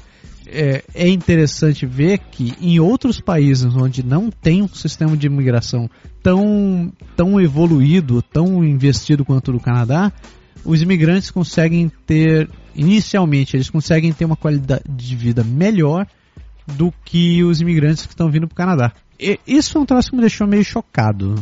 É, é, interessante ver que em outros países onde não tem um sistema de imigração tão, tão evoluído, tão investido quanto no Canadá, os imigrantes conseguem ter, inicialmente, eles conseguem ter uma qualidade de vida melhor do que os imigrantes que estão vindo para o Canadá. E isso é um troço que me deixou meio chocado,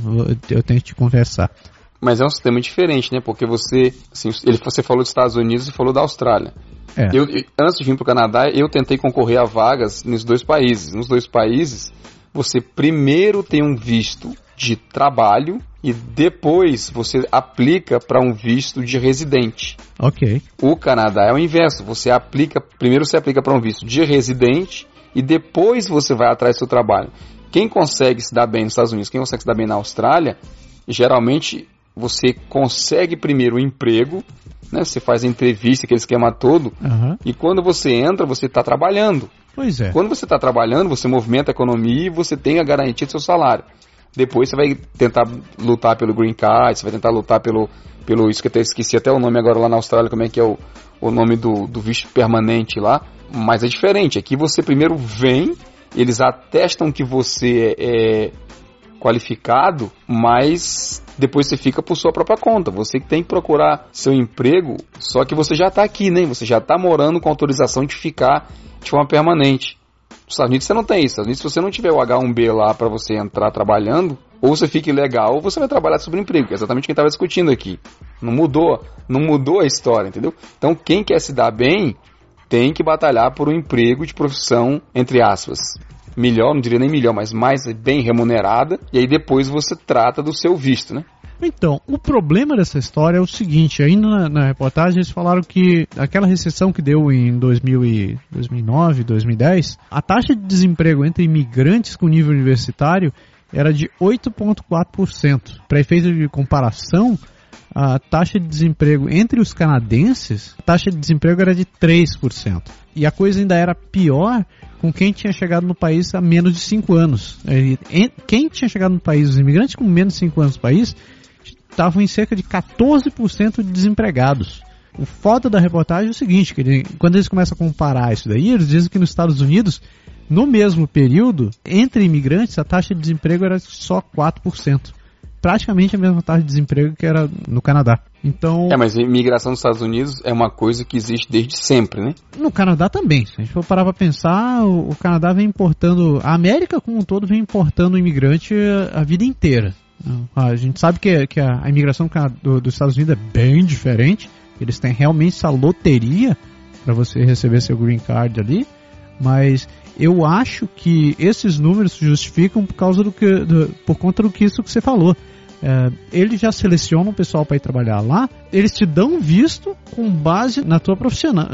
eu tenho que te confessar. Mas é um sistema diferente, né? Porque você, assim, ele, você falou dos Estados Unidos e falou da Austrália. É. Eu, antes de vir para o Canadá, eu tentei concorrer a vagas nos dois países. Nos dois países, você primeiro tem um visto de trabalho e depois você aplica para um visto de residente. Ok. O Canadá é o inverso. Você aplica, primeiro você aplica para um visto de residente e depois você vai atrás do seu trabalho. Quem consegue se dar bem nos Estados Unidos, quem consegue se dar bem na Austrália, geralmente você consegue primeiro o um emprego, né? Você faz a entrevista, aquele esquema todo, uhum. e quando você entra, você está trabalhando. Pois é. Quando você está trabalhando, você movimenta a economia e você tem a garantia do seu salário. Depois você vai tentar lutar pelo Green Card, você vai tentar lutar pelo, pelo isso que até esqueci até o nome agora lá na Austrália, como é que é o, o nome do, do visto permanente lá. Mas é diferente. Aqui você primeiro vem, eles atestam que você é, é qualificado, mas depois você fica por sua própria conta. Você tem que procurar seu emprego, só que você já está aqui, né? Você já está morando com autorização de ficar de forma permanente. Nos Estados Unidos você não tem isso. Nos Estados Unidos, se você não tiver o H1B lá para você entrar trabalhando, ou você fica ilegal, ou você vai trabalhar sobre emprego, que é exatamente o que estava discutindo aqui. Não mudou, não mudou a história, entendeu? Então, quem quer se dar bem, tem que batalhar por um emprego de profissão, entre aspas, melhor, não diria nem melhor, mas mais bem remunerada, e aí depois você trata do seu visto, né? Então, o problema dessa história é o seguinte, ainda na, na, reportagem eles falaram que aquela recessão que deu em 2000 e 2009, 2010, a taxa de desemprego entre imigrantes com nível universitário era de 8,4%. Para efeito de comparação, a taxa de desemprego entre os canadenses, a taxa de desemprego era de 3%. E a coisa ainda era pior com quem tinha chegado no país há menos de 5 anos. Quem tinha chegado no país, os imigrantes com menos de 5 anos no país, estavam em cerca de 14% de desempregados. O foda da reportagem é o seguinte, que ele, quando eles começam a comparar isso daí, eles dizem que nos Estados Unidos, no mesmo período, entre imigrantes, a taxa de desemprego era só 4%. Praticamente a mesma taxa de desemprego que era no Canadá. Então. É, mas a imigração nos Estados Unidos é uma coisa que existe desde sempre, né? No Canadá também. Se a gente for parar pra pensar, o, o Canadá vem importando. A América como um todo vem importando imigrante a vida inteira. A gente sabe que, que a, a imigração do, dos Estados Unidos é bem diferente. Eles têm realmente essa loteria para você receber seu green card ali. Mas eu acho que esses números se justificam por causa do que, do, por conta do que isso que você falou. É, eles já selecionam o pessoal para ir trabalhar lá, eles te dão visto com base na tua,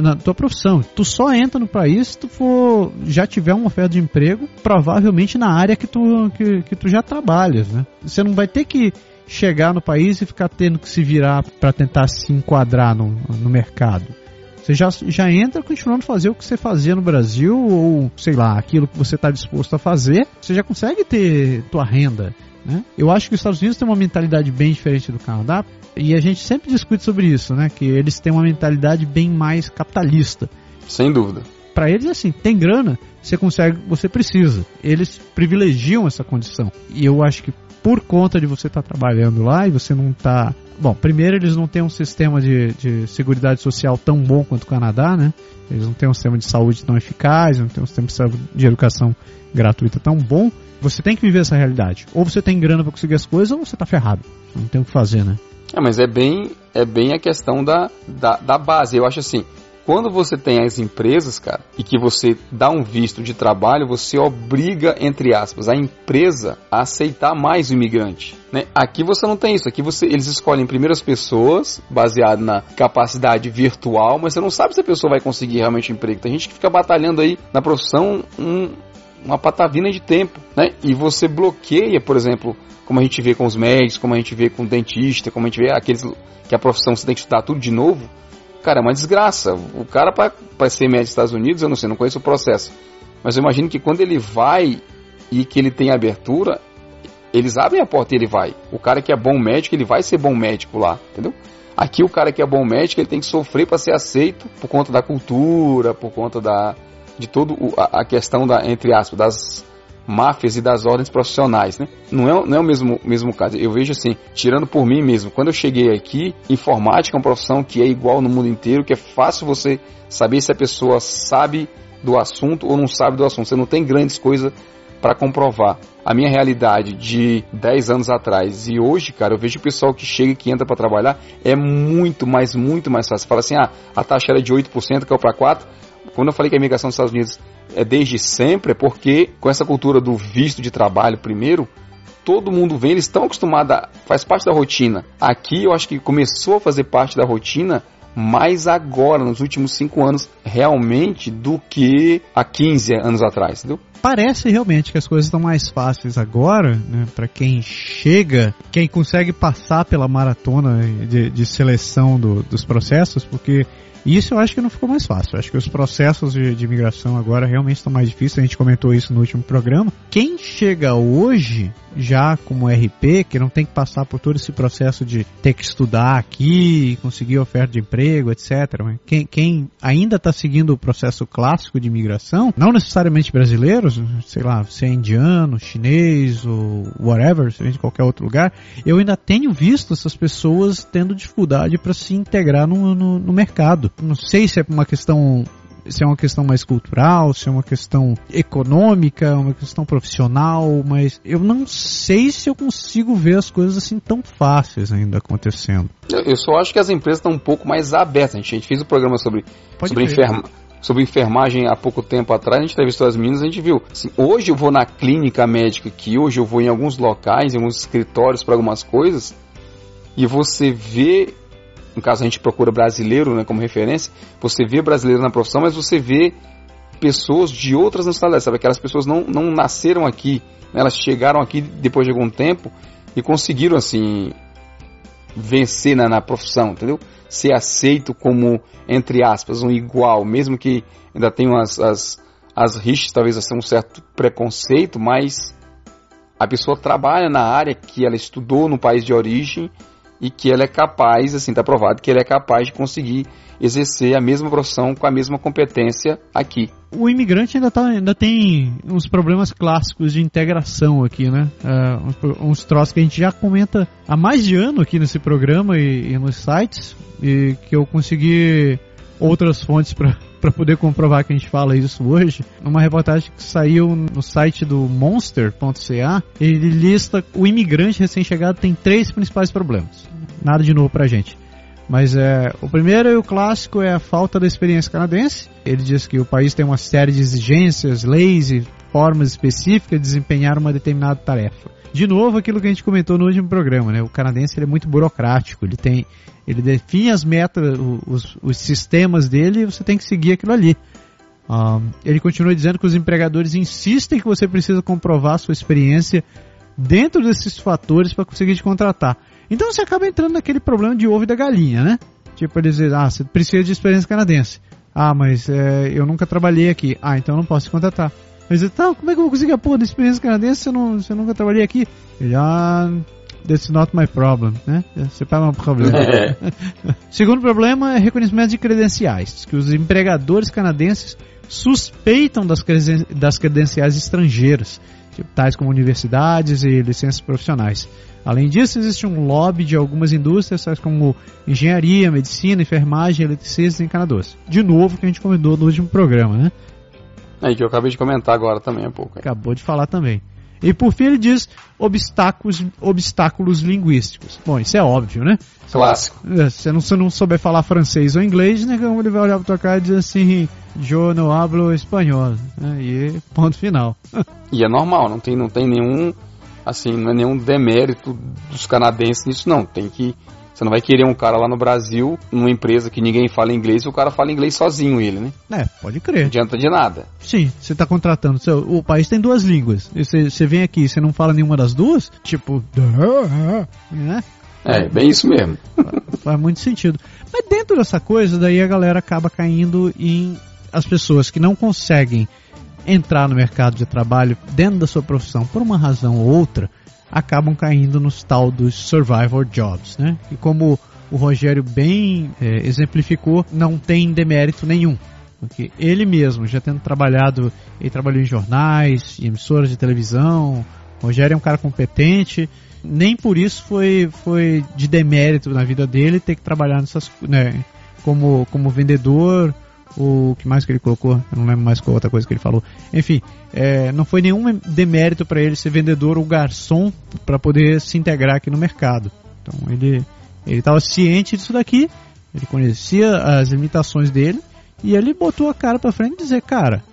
na tua profissão. Tu só entra no país se tu for, já tiver uma oferta de emprego, provavelmente na área que tu, que, que tu já trabalhas. Né? Você não vai ter que chegar no país e ficar tendo que se virar para tentar se enquadrar no, no mercado. Você já, já entra continuando a fazer o que você fazia no Brasil, ou sei lá, aquilo que você está disposto a fazer, você já consegue ter tua renda. Né? Eu acho que os Estados Unidos têm uma mentalidade bem diferente do Canadá, e a gente sempre discute sobre isso, né? Que eles têm uma mentalidade bem mais capitalista. Sem dúvida. Para eles, assim, tem grana, você consegue, você precisa. Eles privilegiam essa condição. E eu acho que por conta de você estar tá trabalhando lá e você não tá. Bom, primeiro eles não têm um sistema de, de seguridade social tão bom quanto o Canadá, né? Eles não têm um sistema de saúde tão eficaz, não têm um sistema de educação gratuita tão bom. Você tem que viver essa realidade. Ou você tem grana para conseguir as coisas, ou você tá ferrado. Não tem o que fazer, né? É, mas é bem, é bem a questão da, da, da base. Eu acho assim, quando você tem as empresas, cara, e que você dá um visto de trabalho, você obriga, entre aspas, a empresa a aceitar mais o imigrante. Né? Aqui você não tem isso. Aqui você, eles escolhem primeiras pessoas, baseado na capacidade virtual, mas você não sabe se a pessoa vai conseguir realmente um emprego. Tem gente que fica batalhando aí na profissão um, uma patavina de tempo, né? E você bloqueia, por exemplo, como a gente vê com os médicos, como a gente vê com o dentista, como a gente vê aqueles que a profissão você tem que estudar tudo de novo Cara, é uma desgraça. O cara, para ser médico dos Estados Unidos, eu não sei, não conheço o processo. Mas eu imagino que quando ele vai e que ele tem abertura, eles abrem a porta e ele vai. O cara que é bom médico, ele vai ser bom médico lá, entendeu? Aqui o cara que é bom médico, ele tem que sofrer para ser aceito por conta da cultura, por conta da de todo a, a questão da entre aspas das máfias e das ordens profissionais, né? Não é, não é o mesmo, mesmo caso. Eu vejo assim, tirando por mim mesmo, quando eu cheguei aqui, informática é uma profissão que é igual no mundo inteiro, que é fácil você saber se a pessoa sabe do assunto ou não sabe do assunto. Você não tem grandes coisas para comprovar. A minha realidade de 10 anos atrás e hoje, cara, eu vejo o pessoal que chega e que entra para trabalhar é muito mais, muito mais fácil. Fala assim, ah, a taxa era de 8%, caiu para 4%. Quando eu falei que a imigração dos Estados Unidos é desde sempre, é porque com essa cultura do visto de trabalho primeiro, todo mundo vem, eles estão acostumados, a, faz parte da rotina. Aqui eu acho que começou a fazer parte da rotina mais agora, nos últimos cinco anos, realmente, do que há 15 anos atrás, entendeu? Parece realmente que as coisas estão mais fáceis agora, né, para quem chega, quem consegue passar pela maratona de, de seleção do, dos processos, porque isso eu acho que não ficou mais fácil. Eu acho que os processos de, de imigração agora realmente estão mais difíceis. A gente comentou isso no último programa. Quem chega hoje já como RP, que não tem que passar por todo esse processo de ter que estudar aqui, conseguir oferta de emprego, etc. Quem, quem ainda está seguindo o processo clássico de imigração, não necessariamente brasileiros, sei lá, se é indiano, chinês ou whatever, seja de qualquer outro lugar, eu ainda tenho visto essas pessoas tendo dificuldade para se integrar no, no, no mercado. Não sei se é uma questão se é uma questão mais cultural, se é uma questão econômica, uma questão profissional, mas eu não sei se eu consigo ver as coisas assim tão fáceis ainda acontecendo. Eu só acho que as empresas estão um pouco mais abertas. A gente, a gente fez um programa sobre, sobre, enferma, sobre enfermagem há pouco tempo atrás, a gente entrevistou as meninas, a gente viu. Assim, hoje eu vou na clínica médica aqui, hoje eu vou em alguns locais, em alguns escritórios para algumas coisas, e você vê no caso a gente procura brasileiro né, como referência, você vê brasileiro na profissão, mas você vê pessoas de outras nacionalidades, sabe? Aquelas pessoas não, não nasceram aqui, né? elas chegaram aqui depois de algum tempo e conseguiram, assim, vencer na, na profissão, entendeu? Ser aceito como, entre aspas, um igual, mesmo que ainda tenham as, as, as rixas, talvez assim, um certo preconceito, mas a pessoa trabalha na área que ela estudou no país de origem e que ela é capaz, assim, está provado que ele é capaz de conseguir exercer a mesma profissão com a mesma competência aqui. O imigrante ainda, tá, ainda tem uns problemas clássicos de integração aqui, né? Uh, uns, troços que a gente já comenta há mais de ano aqui nesse programa e, e nos sites, e que eu consegui outras fontes para para poder comprovar que a gente fala isso hoje, numa reportagem que saiu no site do monster.ca, ele lista o imigrante recém-chegado tem três principais problemas. Nada de novo pra gente. Mas é, o primeiro e o clássico é a falta da experiência canadense. Ele diz que o país tem uma série de exigências, leis e formas específicas de desempenhar uma determinada tarefa. De novo, aquilo que a gente comentou no último programa, né? O canadense é muito burocrático, ele tem ele define as metas, os, os sistemas dele e você tem que seguir aquilo ali. Um, ele continua dizendo que os empregadores insistem que você precisa comprovar sua experiência dentro desses fatores para conseguir te contratar. Então você acaba entrando naquele problema de ovo e da galinha, né? Tipo, eles dizem, ah, você precisa de experiência canadense. Ah, mas é, eu nunca trabalhei aqui. Ah, então eu não posso te contratar. Mas tá, como é que eu vou conseguir a porra da experiência canadense se eu, não, se eu nunca trabalhei aqui? Ele, ah, that's not my problem, né? Você pas um problema. Segundo problema é reconhecimento de credenciais, que os empregadores canadenses suspeitam das, creden das credenciais estrangeiras, tipo, tais como universidades e licenças profissionais. Além disso, existe um lobby de algumas indústrias, tais como engenharia, medicina, enfermagem, eletricistas em Canadoce. De novo, que a gente comentou no último programa, né? É, que eu acabei de comentar agora também um pouco. Acabou de falar também. E por fim ele diz obstáculos, obstáculos linguísticos. Bom, isso é óbvio, né? Clássico. É, se não, se não souber falar francês ou inglês, né, ele vai olhar pra tua cara e dizer assim, eu não hablo espanhol. Né? E ponto final. e é normal, não tem, não tem nenhum, assim, não é nenhum demérito dos canadenses nisso não. Tem que você não vai querer um cara lá no Brasil, numa empresa que ninguém fala inglês, e o cara fala inglês sozinho, ele, né? É, pode crer. Não adianta de nada. Sim, você está contratando. O país tem duas línguas. Você, você vem aqui e você não fala nenhuma das duas, tipo. Né? É, bem isso mesmo. Faz muito sentido. Mas dentro dessa coisa, daí a galera acaba caindo em as pessoas que não conseguem entrar no mercado de trabalho dentro da sua profissão por uma razão ou outra acabam caindo nos tal dos survivor jobs, né? E como o Rogério bem é, exemplificou, não tem demérito nenhum. Porque ele mesmo, já tendo trabalhado, ele trabalhou em jornais, em emissoras de televisão, o Rogério é um cara competente, nem por isso foi, foi de demérito na vida dele ter que trabalhar nessas, né, como, como vendedor o que mais que ele colocou? Eu não lembro mais qual outra coisa que ele falou. Enfim, é, não foi nenhum demérito para ele ser vendedor ou garçom para poder se integrar aqui no mercado. Então ele ele estava ciente disso daqui, ele conhecia as limitações dele e ele botou a cara para frente e dizer, cara,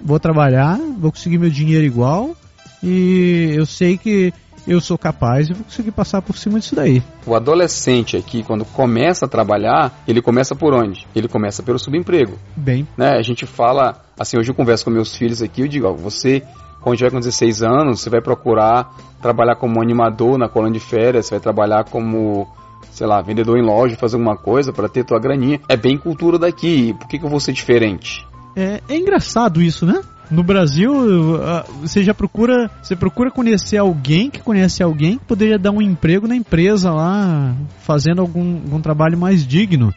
vou trabalhar, vou conseguir meu dinheiro igual e eu sei que eu sou capaz e vou conseguir passar por cima disso daí. O adolescente aqui, quando começa a trabalhar, ele começa por onde? Ele começa pelo subemprego. Bem. Né? A gente fala, assim, hoje eu converso com meus filhos aqui, eu digo, ó, você, quando tiver com 16 anos, você vai procurar trabalhar como animador na colônia de férias, você vai trabalhar como sei lá, vendedor em loja, fazer alguma coisa para ter tua graninha. É bem cultura daqui. Por que, que eu vou ser diferente? É, é engraçado isso, né? No Brasil, você já procura, você procura conhecer alguém que conhece alguém que poderia dar um emprego na empresa lá, fazendo algum, algum trabalho mais digno.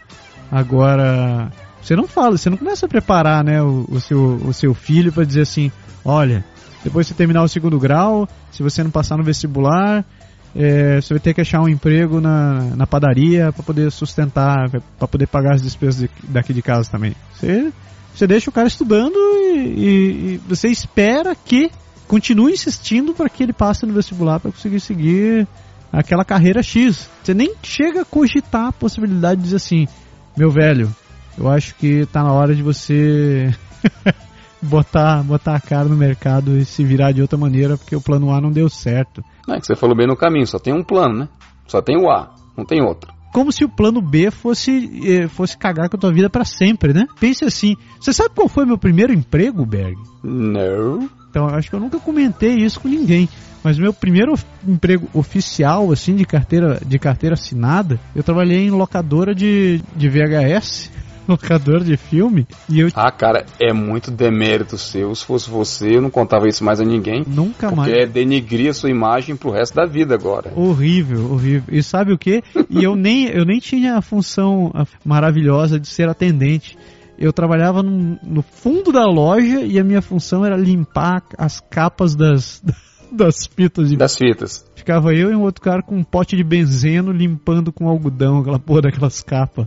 Agora, você não fala, você não começa a preparar, né, o, o seu, o seu filho para dizer assim, olha, depois de você terminar o segundo grau, se você não passar no vestibular, é, você vai ter que achar um emprego na, na padaria para poder sustentar, para poder pagar as despesas de, daqui de casa também. Você você deixa o cara estudando e, e, e você espera que continue insistindo para que ele passe no vestibular para conseguir seguir aquela carreira X. Você nem chega a cogitar a possibilidade de dizer assim, meu velho, eu acho que está na hora de você botar, botar a cara no mercado e se virar de outra maneira, porque o plano A não deu certo. É que você falou bem no caminho, só tem um plano, né? Só tem o A, não tem outro como se o plano B fosse, eh, fosse cagar com a tua vida para sempre, né? Pense assim. Você sabe qual foi meu primeiro emprego, Berg? Não. Então, acho que eu nunca comentei isso com ninguém. Mas meu primeiro emprego oficial, assim, de carteira, de carteira assinada, eu trabalhei em locadora de, de VHS locador de filme. E eu... Ah, cara, é muito demérito seu. Se fosse você, eu não contava isso mais a ninguém. Nunca porque mais. Porque é denigrir a sua imagem pro resto da vida agora. Horrível, horrível. E sabe o que? E eu nem, eu nem tinha a função maravilhosa de ser atendente eu trabalhava no, no, fundo da loja e a minha função era limpar as capas das, das fitas. De... Das fitas. Ficava eu e um outro cara com um pote de benzeno limpando com algodão aquela porra daquelas capas.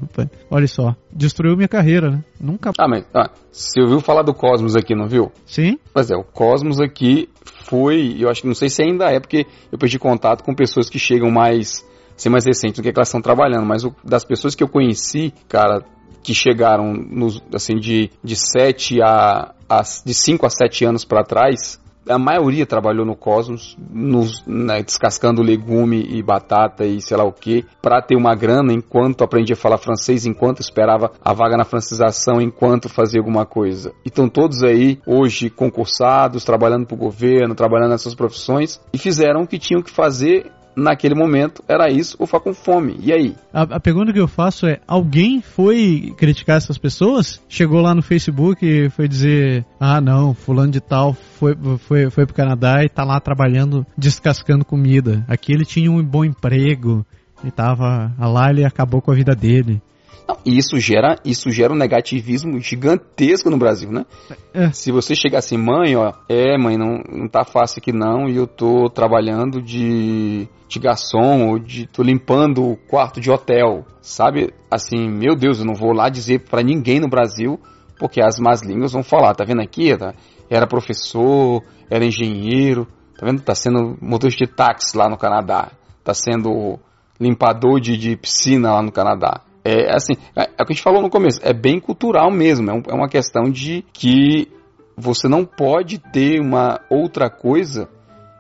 Olha só, destruiu minha carreira, né? Nunca. Ah, mas ah, você ouviu falar do Cosmos aqui, não viu? Sim. Pois é, o Cosmos aqui foi, eu acho que não sei se ainda é, porque eu perdi contato com pessoas que chegam mais, ser mais recentes do que, que elas estão trabalhando, mas o, das pessoas que eu conheci, cara, que chegaram nos, assim de, de 7 a, a de 5 a 7 anos para trás, a maioria trabalhou no Cosmos, nos, né, descascando legume e batata e sei lá o que, para ter uma grana enquanto aprendia a falar francês, enquanto esperava a vaga na francização, enquanto fazia alguma coisa. E estão todos aí hoje concursados, trabalhando para o governo, trabalhando nessas profissões e fizeram o que tinham que fazer naquele momento era isso ou ficar com fome. E aí? A, a, pergunta que eu faço é: alguém foi criticar essas pessoas? Chegou lá no Facebook e foi dizer: ah, não, fulano de tal foi, foi, foi pro Canadá e tá lá trabalhando, descascando comida. Aqui ele tinha um bom emprego e tava lá ele acabou com a vida dele. Não, e isso gera, isso gera um negativismo gigantesco no Brasil, né? É. Se você chegar assim, mãe, ó, é, mãe, não, não tá fácil aqui não, e eu tô trabalhando de, de garçom, ou de, tô limpando o quarto de hotel, sabe? Assim, meu Deus, eu não vou lá dizer para ninguém no Brasil, porque as más línguas vão falar, tá vendo aqui? Tá? Era professor, era engenheiro, tá vendo? Tá sendo motorista de táxi lá no Canadá, tá sendo limpador de, de piscina lá no Canadá. É assim, é, é, o que a gente falou no começo, é bem cultural mesmo, é, um, é uma questão de que você não pode ter uma outra coisa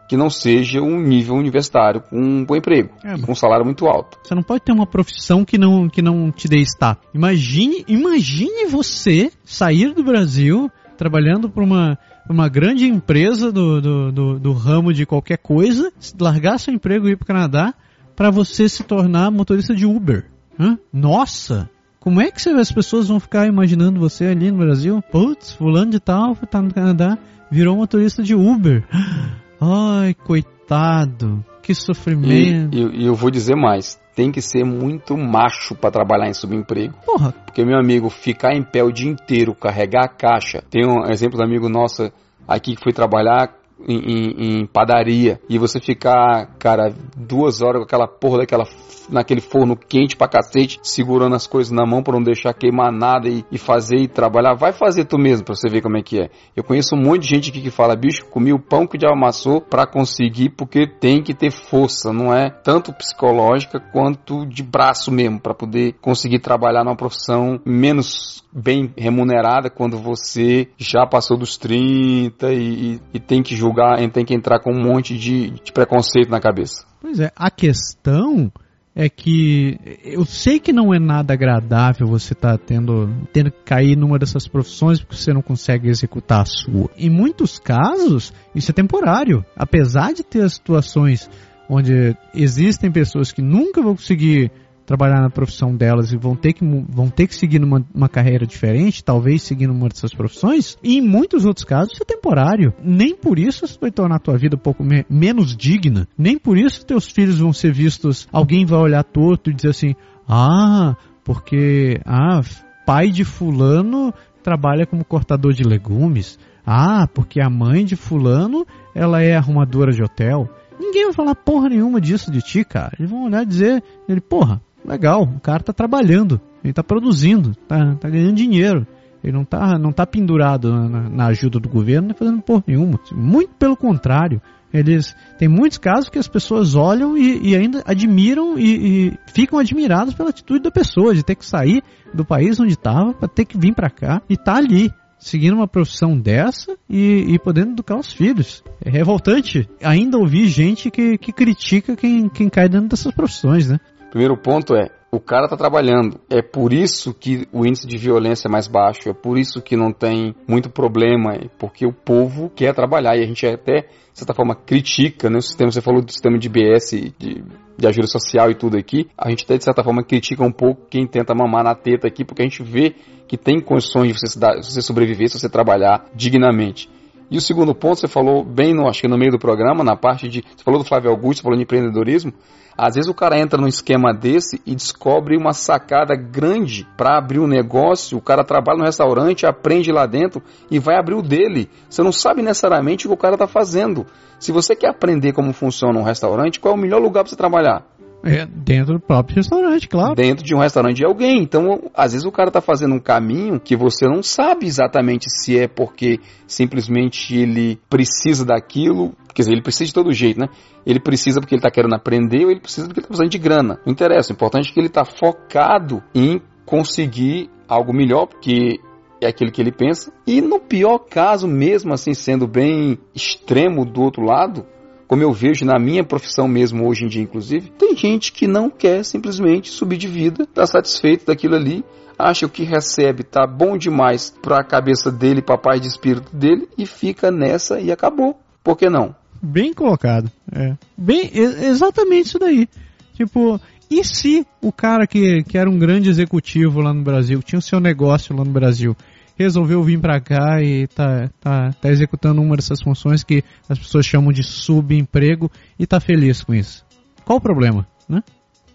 que não seja um nível universitário com um bom emprego, é, com um salário muito alto. Você não pode ter uma profissão que não, que não te dê status. Imagine, imagine você sair do Brasil trabalhando para uma, uma grande empresa do, do, do, do, ramo de qualquer coisa, largar seu emprego e ir para o Canadá para você se tornar motorista de Uber. Hã? Nossa! Como é que as pessoas vão ficar imaginando você ali no Brasil? Putz, fulano de tal, tá no Canadá, virou motorista de Uber. Ai, coitado. Que sofrimento. E, e eu vou dizer mais. Tem que ser muito macho para trabalhar em subemprego. Porra. Porque, meu amigo, ficar em pé o dia inteiro, carregar a caixa. Tem um exemplo do amigo nosso aqui que foi trabalhar em, em, padaria e você ficar, cara, duas horas com aquela porra daquela naquele forno quente pra cacete, segurando as coisas na mão para não deixar queimar nada e, e, fazer e trabalhar. Vai fazer tu mesmo pra você ver como é que é. Eu conheço um monte de gente aqui que fala, bicho, comi o pão que já amassou para conseguir, porque tem que ter força, não é tanto psicológica quanto de braço mesmo, para poder conseguir trabalhar numa profissão menos bem remunerada quando você já passou dos 30 e, e, e tem que julgar, tem que entrar com um monte de, de preconceito na cabeça. Pois é, a questão é que eu sei que não é nada agradável você estar tá tendo, tendo que cair numa dessas profissões porque você não consegue executar a sua. Em muitos casos, isso é temporário. Apesar de ter situações onde existem pessoas que nunca vão conseguir trabalhar na profissão delas e vão ter que, vão ter que seguir numa uma carreira diferente, talvez seguindo uma dessas profissões, e em muitos outros casos isso é temporário. Nem por isso isso vai tornar a tua vida um pouco me menos digna, nem por isso teus filhos vão ser vistos, alguém vai olhar torto e dizer assim, ah, porque, ah, pai de fulano trabalha como cortador de legumes, ah, porque a mãe de fulano, ela é arrumadora de hotel. Ninguém vai falar porra nenhuma disso de ti, cara. Eles vão olhar e dizer, ele, porra, legal, o cara está trabalhando, ele está produzindo, está tá ganhando dinheiro. Ele não está não tá pendurado na, na, ajuda do governo, nem fazendo porra nenhuma. Muito pelo contrário. Eles tem muitos casos que as pessoas olham e, e ainda admiram e, e, ficam admirados pela atitude da pessoa de ter que sair do país onde estava para ter que vir para cá e tá ali seguindo uma profissão dessa e, e, podendo educar os filhos. É revoltante ainda ouvir gente que, que critica quem, quem cai dentro dessas profissões, né? Primeiro ponto é, o cara está trabalhando. É por isso que o índice de violência é mais baixo, é por isso que não tem muito problema, é porque o povo quer trabalhar e a gente até, de certa forma, critica né, o sistema. Você falou do sistema de BS, de, de ajuda social e tudo aqui. A gente até, de certa forma, critica um pouco quem tenta mamar na teta aqui, porque a gente vê que tem condições de você, você sobreviver se você trabalhar dignamente. E o segundo ponto, você falou bem, no, acho que no meio do programa, na parte de. Você falou do Flávio Augusto, falou de empreendedorismo. Às vezes o cara entra num esquema desse e descobre uma sacada grande para abrir um negócio. O cara trabalha no restaurante, aprende lá dentro e vai abrir o dele. Você não sabe necessariamente o que o cara está fazendo. Se você quer aprender como funciona um restaurante, qual é o melhor lugar para você trabalhar? É, dentro do próprio restaurante, claro. Dentro de um restaurante de alguém. Então, às vezes o cara está fazendo um caminho que você não sabe exatamente se é porque simplesmente ele precisa daquilo. Quer dizer, ele precisa de todo jeito, né? Ele precisa porque ele está querendo aprender ou ele precisa porque ele está precisando de grana. Não interessa. O importante é que ele está focado em conseguir algo melhor, porque é aquilo que ele pensa. E no pior caso, mesmo assim sendo bem extremo do outro lado, como eu vejo na minha profissão mesmo hoje em dia, inclusive, tem gente que não quer simplesmente subir de vida, está satisfeito daquilo ali, acha o que recebe tá bom demais para a cabeça dele, para a paz de espírito dele e fica nessa e acabou. Por que não? Bem colocado. É. Bem, exatamente isso daí. Tipo, e se o cara que, que era um grande executivo lá no Brasil, tinha o seu negócio lá no Brasil, resolveu vir para cá e tá, tá, tá executando uma dessas funções que as pessoas chamam de subemprego e tá feliz com isso? Qual o problema, né?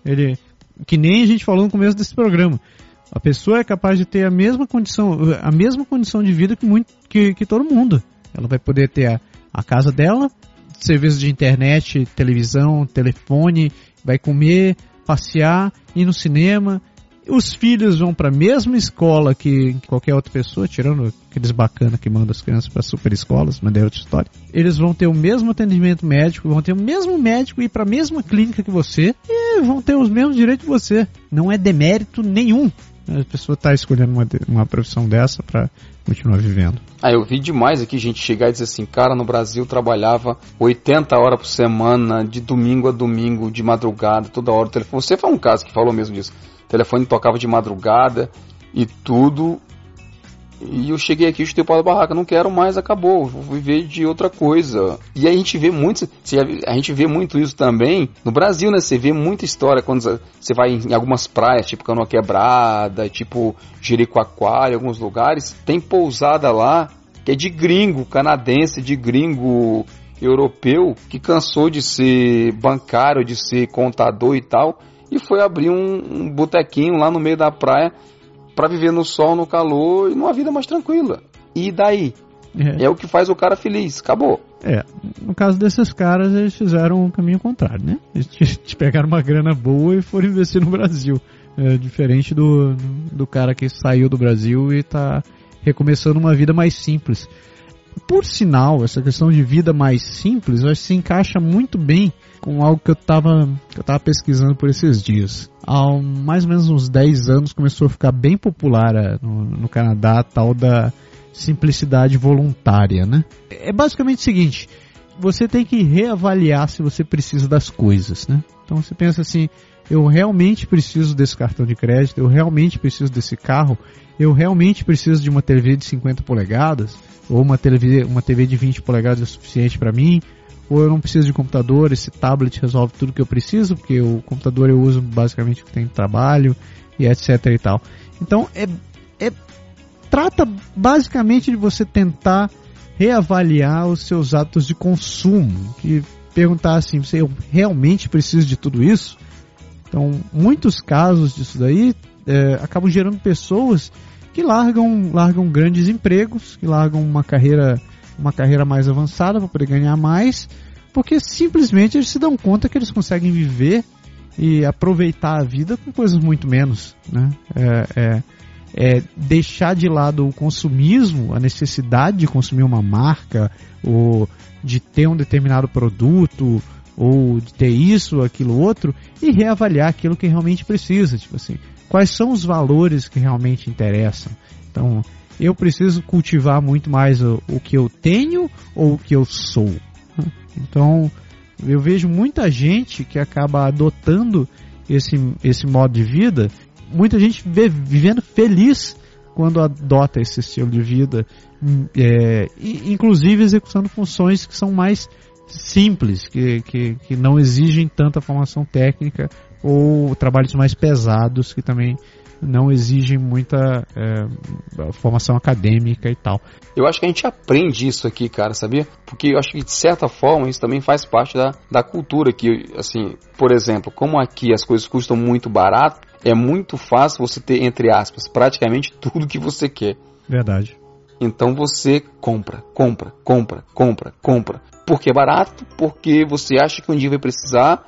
Ele, que nem a gente falou no começo desse programa. A pessoa é capaz de ter a mesma condição, a mesma condição de vida que, muito, que, que todo mundo. Ela vai poder ter a, a casa dela, serviços de internet, televisão, telefone, vai comer, passear, ir no cinema. Os filhos vão para a mesma escola que qualquer outra pessoa, tirando aqueles bacana que mandam as crianças para super escolas, mas é outra história. Eles vão ter o mesmo atendimento médico, vão ter o mesmo médico e ir para a mesma clínica que você e vão ter os mesmos direitos que você. Não é demérito nenhum a pessoa está escolhendo uma, uma profissão dessa para continuar vivendo. Ah, eu vi demais aqui gente chegar e dizer assim, cara, no Brasil trabalhava 80 horas por semana, de domingo a domingo, de madrugada, toda hora. Você foi um caso que falou mesmo disso. Telefone tocava de madrugada e tudo, e eu cheguei aqui, chutei o pau da barraca, não quero mais, acabou, vou viver de outra coisa. E a gente vê muito, a gente vê muito isso também no Brasil, né? Você vê muita história quando você vai em algumas praias, tipo Canoa Quebrada, tipo Jericoacoara, alguns lugares, tem pousada lá que é de gringo, canadense, de gringo europeu, que cansou de ser bancário, de ser contador e tal, e foi abrir um, um botequinho lá no meio da praia para viver no sol, no calor e numa vida mais tranquila. E daí? É. é. o que faz o cara feliz, acabou. É, no caso desses caras, eles fizeram o caminho contrário, né? Eles pegaram uma grana boa e foram investir no Brasil. É, diferente do, do cara que saiu do Brasil e está recomeçando uma vida mais simples. Por sinal, essa questão de vida mais simples, acho que se encaixa muito bem com algo que eu estava que eu tava pesquisando por esses dias. Há mais ou menos uns 10 anos começou a ficar bem popular é, no, no Canadá a tal da simplicidade voluntária, né? É basicamente o seguinte, você tem que reavaliar se você precisa das coisas, né? Então você pensa assim, eu realmente preciso desse cartão de crédito, eu realmente preciso desse carro, eu realmente preciso de uma TV de 50 polegadas, ou uma TV, uma TV de 20 polegadas é suficiente para mim, ou eu não preciso de computador, esse tablet resolve tudo que eu preciso, porque o computador eu uso basicamente que tem trabalho e etc e tal. Então é, é trata basicamente de você tentar reavaliar os seus hábitos de consumo, que perguntar assim, você eu realmente preciso de tudo isso? Então, muitos casos disso daí é, acabam gerando pessoas que largam, largam grandes empregos, que largam uma carreira, uma carreira mais avançada para poder ganhar mais, porque simplesmente eles se dão conta que eles conseguem viver e aproveitar a vida com coisas muito menos, né? É, é, é deixar de lado o consumismo, a necessidade de consumir uma marca ou de ter um determinado produto ou de ter isso, aquilo, outro e reavaliar aquilo que realmente precisa, tipo assim, quais são os valores que realmente interessam. Então, eu preciso cultivar muito mais o, o que eu tenho ou o que eu sou. Então, eu vejo muita gente que acaba adotando esse, esse modo de vida, muita gente vivendo feliz quando adota esse estilo de vida, é, inclusive executando funções que são mais simples, que, que, que não exigem tanta formação técnica ou trabalhos mais pesados que também não exigem muita é, formação acadêmica e tal. Eu acho que a gente aprende isso aqui, cara, sabia? Porque eu acho que de certa forma isso também faz parte da, da cultura que, assim, por exemplo, como aqui as coisas custam muito barato, é muito fácil você ter, entre aspas, praticamente tudo que você quer. Verdade. Então você compra, compra, compra, compra, compra. Porque é barato, porque você acha que um dia vai precisar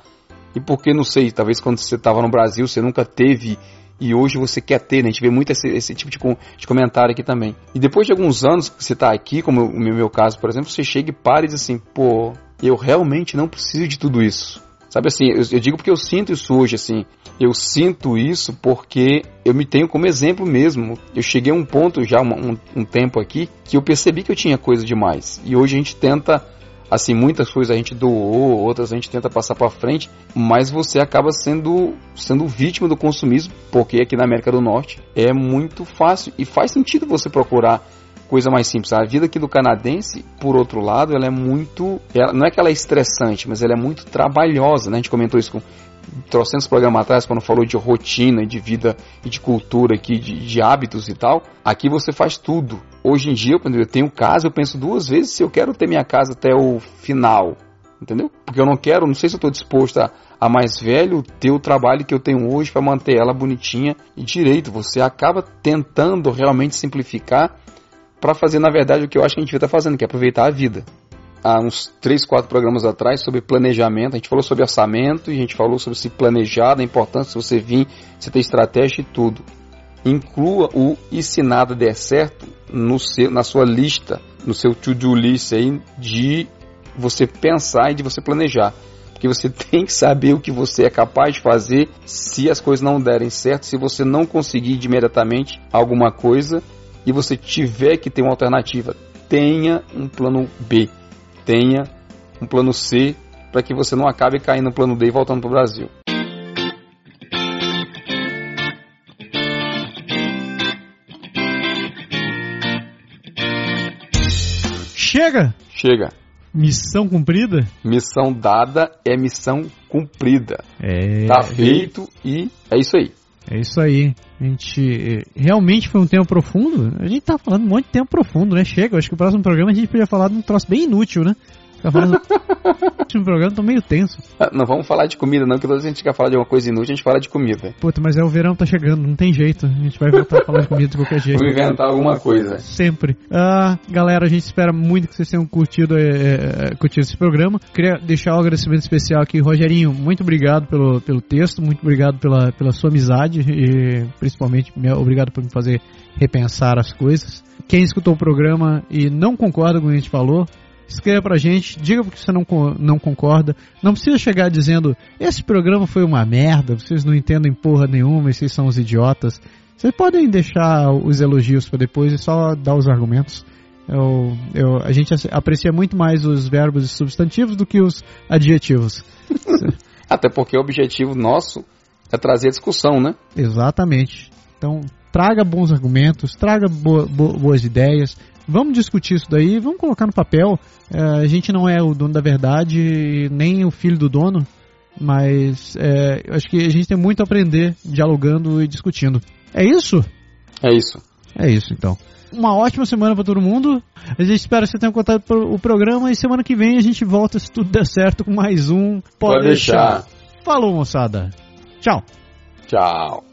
e porque, não sei, talvez quando você estava no Brasil você nunca teve e hoje você quer ter, né? A gente vê muito esse, esse tipo de, de, comentário aqui também. E depois de alguns anos que você está aqui, como o meu, meu caso, por exemplo, você chega e para e diz assim, pô, eu realmente não preciso de tudo isso. Sabe assim, eu, eu, digo porque eu sinto isso hoje, assim. Eu sinto isso porque eu me tenho como exemplo mesmo. Eu cheguei a um ponto já, um, um tempo aqui, que eu percebi que eu tinha coisa demais. E hoje a gente tenta assim, muitas coisas a gente doou, outras a gente tenta passar para frente, mas você acaba sendo sendo vítima do consumismo, porque aqui na América do Norte é muito fácil e faz sentido você procurar coisa mais simples. A vida aqui do canadense, por outro lado, ela é muito. Ela, não é que ela é estressante, mas ela é muito trabalhosa, né? A gente comentou isso com trocentos programas atrás, quando falou de rotina, de vida e de cultura aqui, de, de, hábitos e tal. Aqui você faz tudo. Hoje em dia, quando eu tenho casa, eu penso duas vezes se eu quero ter minha casa até o final. Entendeu? Porque eu não quero, não sei se eu estou disposto a, a mais velho ter o trabalho que eu tenho hoje para manter ela bonitinha e direito. Você acaba tentando realmente simplificar para fazer, na verdade, o que eu acho que a gente está fazendo, que é aproveitar a vida. Há uns 3, 4 programas atrás sobre planejamento, a gente falou sobre orçamento a gente falou sobre se planejar, da importância de você vir, você ter estratégia e tudo. Inclua o e se nada der certo no seu, na sua lista, no seu to-do list aí de você pensar e de você planejar. Porque você tem que saber o que você é capaz de fazer se as coisas não derem certo, se você não conseguir imediatamente alguma coisa e você tiver que ter uma alternativa. Tenha um plano B, tenha um plano C para que você não acabe caindo no plano D e voltando para o Brasil. Chega! Chega. Missão cumprida? Missão dada é missão cumprida. É. Tá feito e é isso aí. É isso aí. A gente realmente foi um tempo profundo. A gente tá falando um monte de tempo profundo, né? Chega, acho que o próximo programa a gente podia falar de um troço bem inútil, né? Ficar falando. último programa tô meio tenso. Ah, não vamos falar de comida, não, que toda vez que a gente quer falar de alguma coisa inútil, a gente fala de comida. Puta, mas é o verão tá chegando, não tem jeito. A gente vai voltar a falar de comida de qualquer jeito. Vou inventar alguma coisa. Sempre. Ah, galera, a gente espera muito que vocês tenham curtido, é, curtido esse programa. Queria deixar um agradecimento especial aqui, Rogerinho. Muito obrigado pelo, pelo texto, muito obrigado pela, pela sua amizade e principalmente obrigado por me fazer repensar as coisas. Quem escutou o programa e não concorda com o que a gente falou, escreva pra gente, diga porque você não, não concorda. Não precisa chegar dizendo, esse programa foi uma merda, vocês não entendem porra nenhuma, vocês são os idiotas. Vocês podem deixar os elogios para depois e só dar os argumentos. Eu, eu, a gente aprecia muito mais os verbos e substantivos do que os adjetivos. Até porque o objetivo nosso é trazer a discussão, né? Exatamente. Então, traga bons argumentos, traga bo bo boas ideias, Vamos discutir isso daí, vamos colocar no papel. É, a gente não é o dono da verdade, nem o filho do dono, mas é, acho que a gente tem muito a aprender dialogando e discutindo. É isso? É isso. É isso, então. Uma ótima semana para todo mundo. A gente espera que você tenha contado o programa e semana que vem a gente volta, se tudo der certo, com mais um. Pode, Pode deixar. deixar. Falou, moçada. Tchau. Tchau.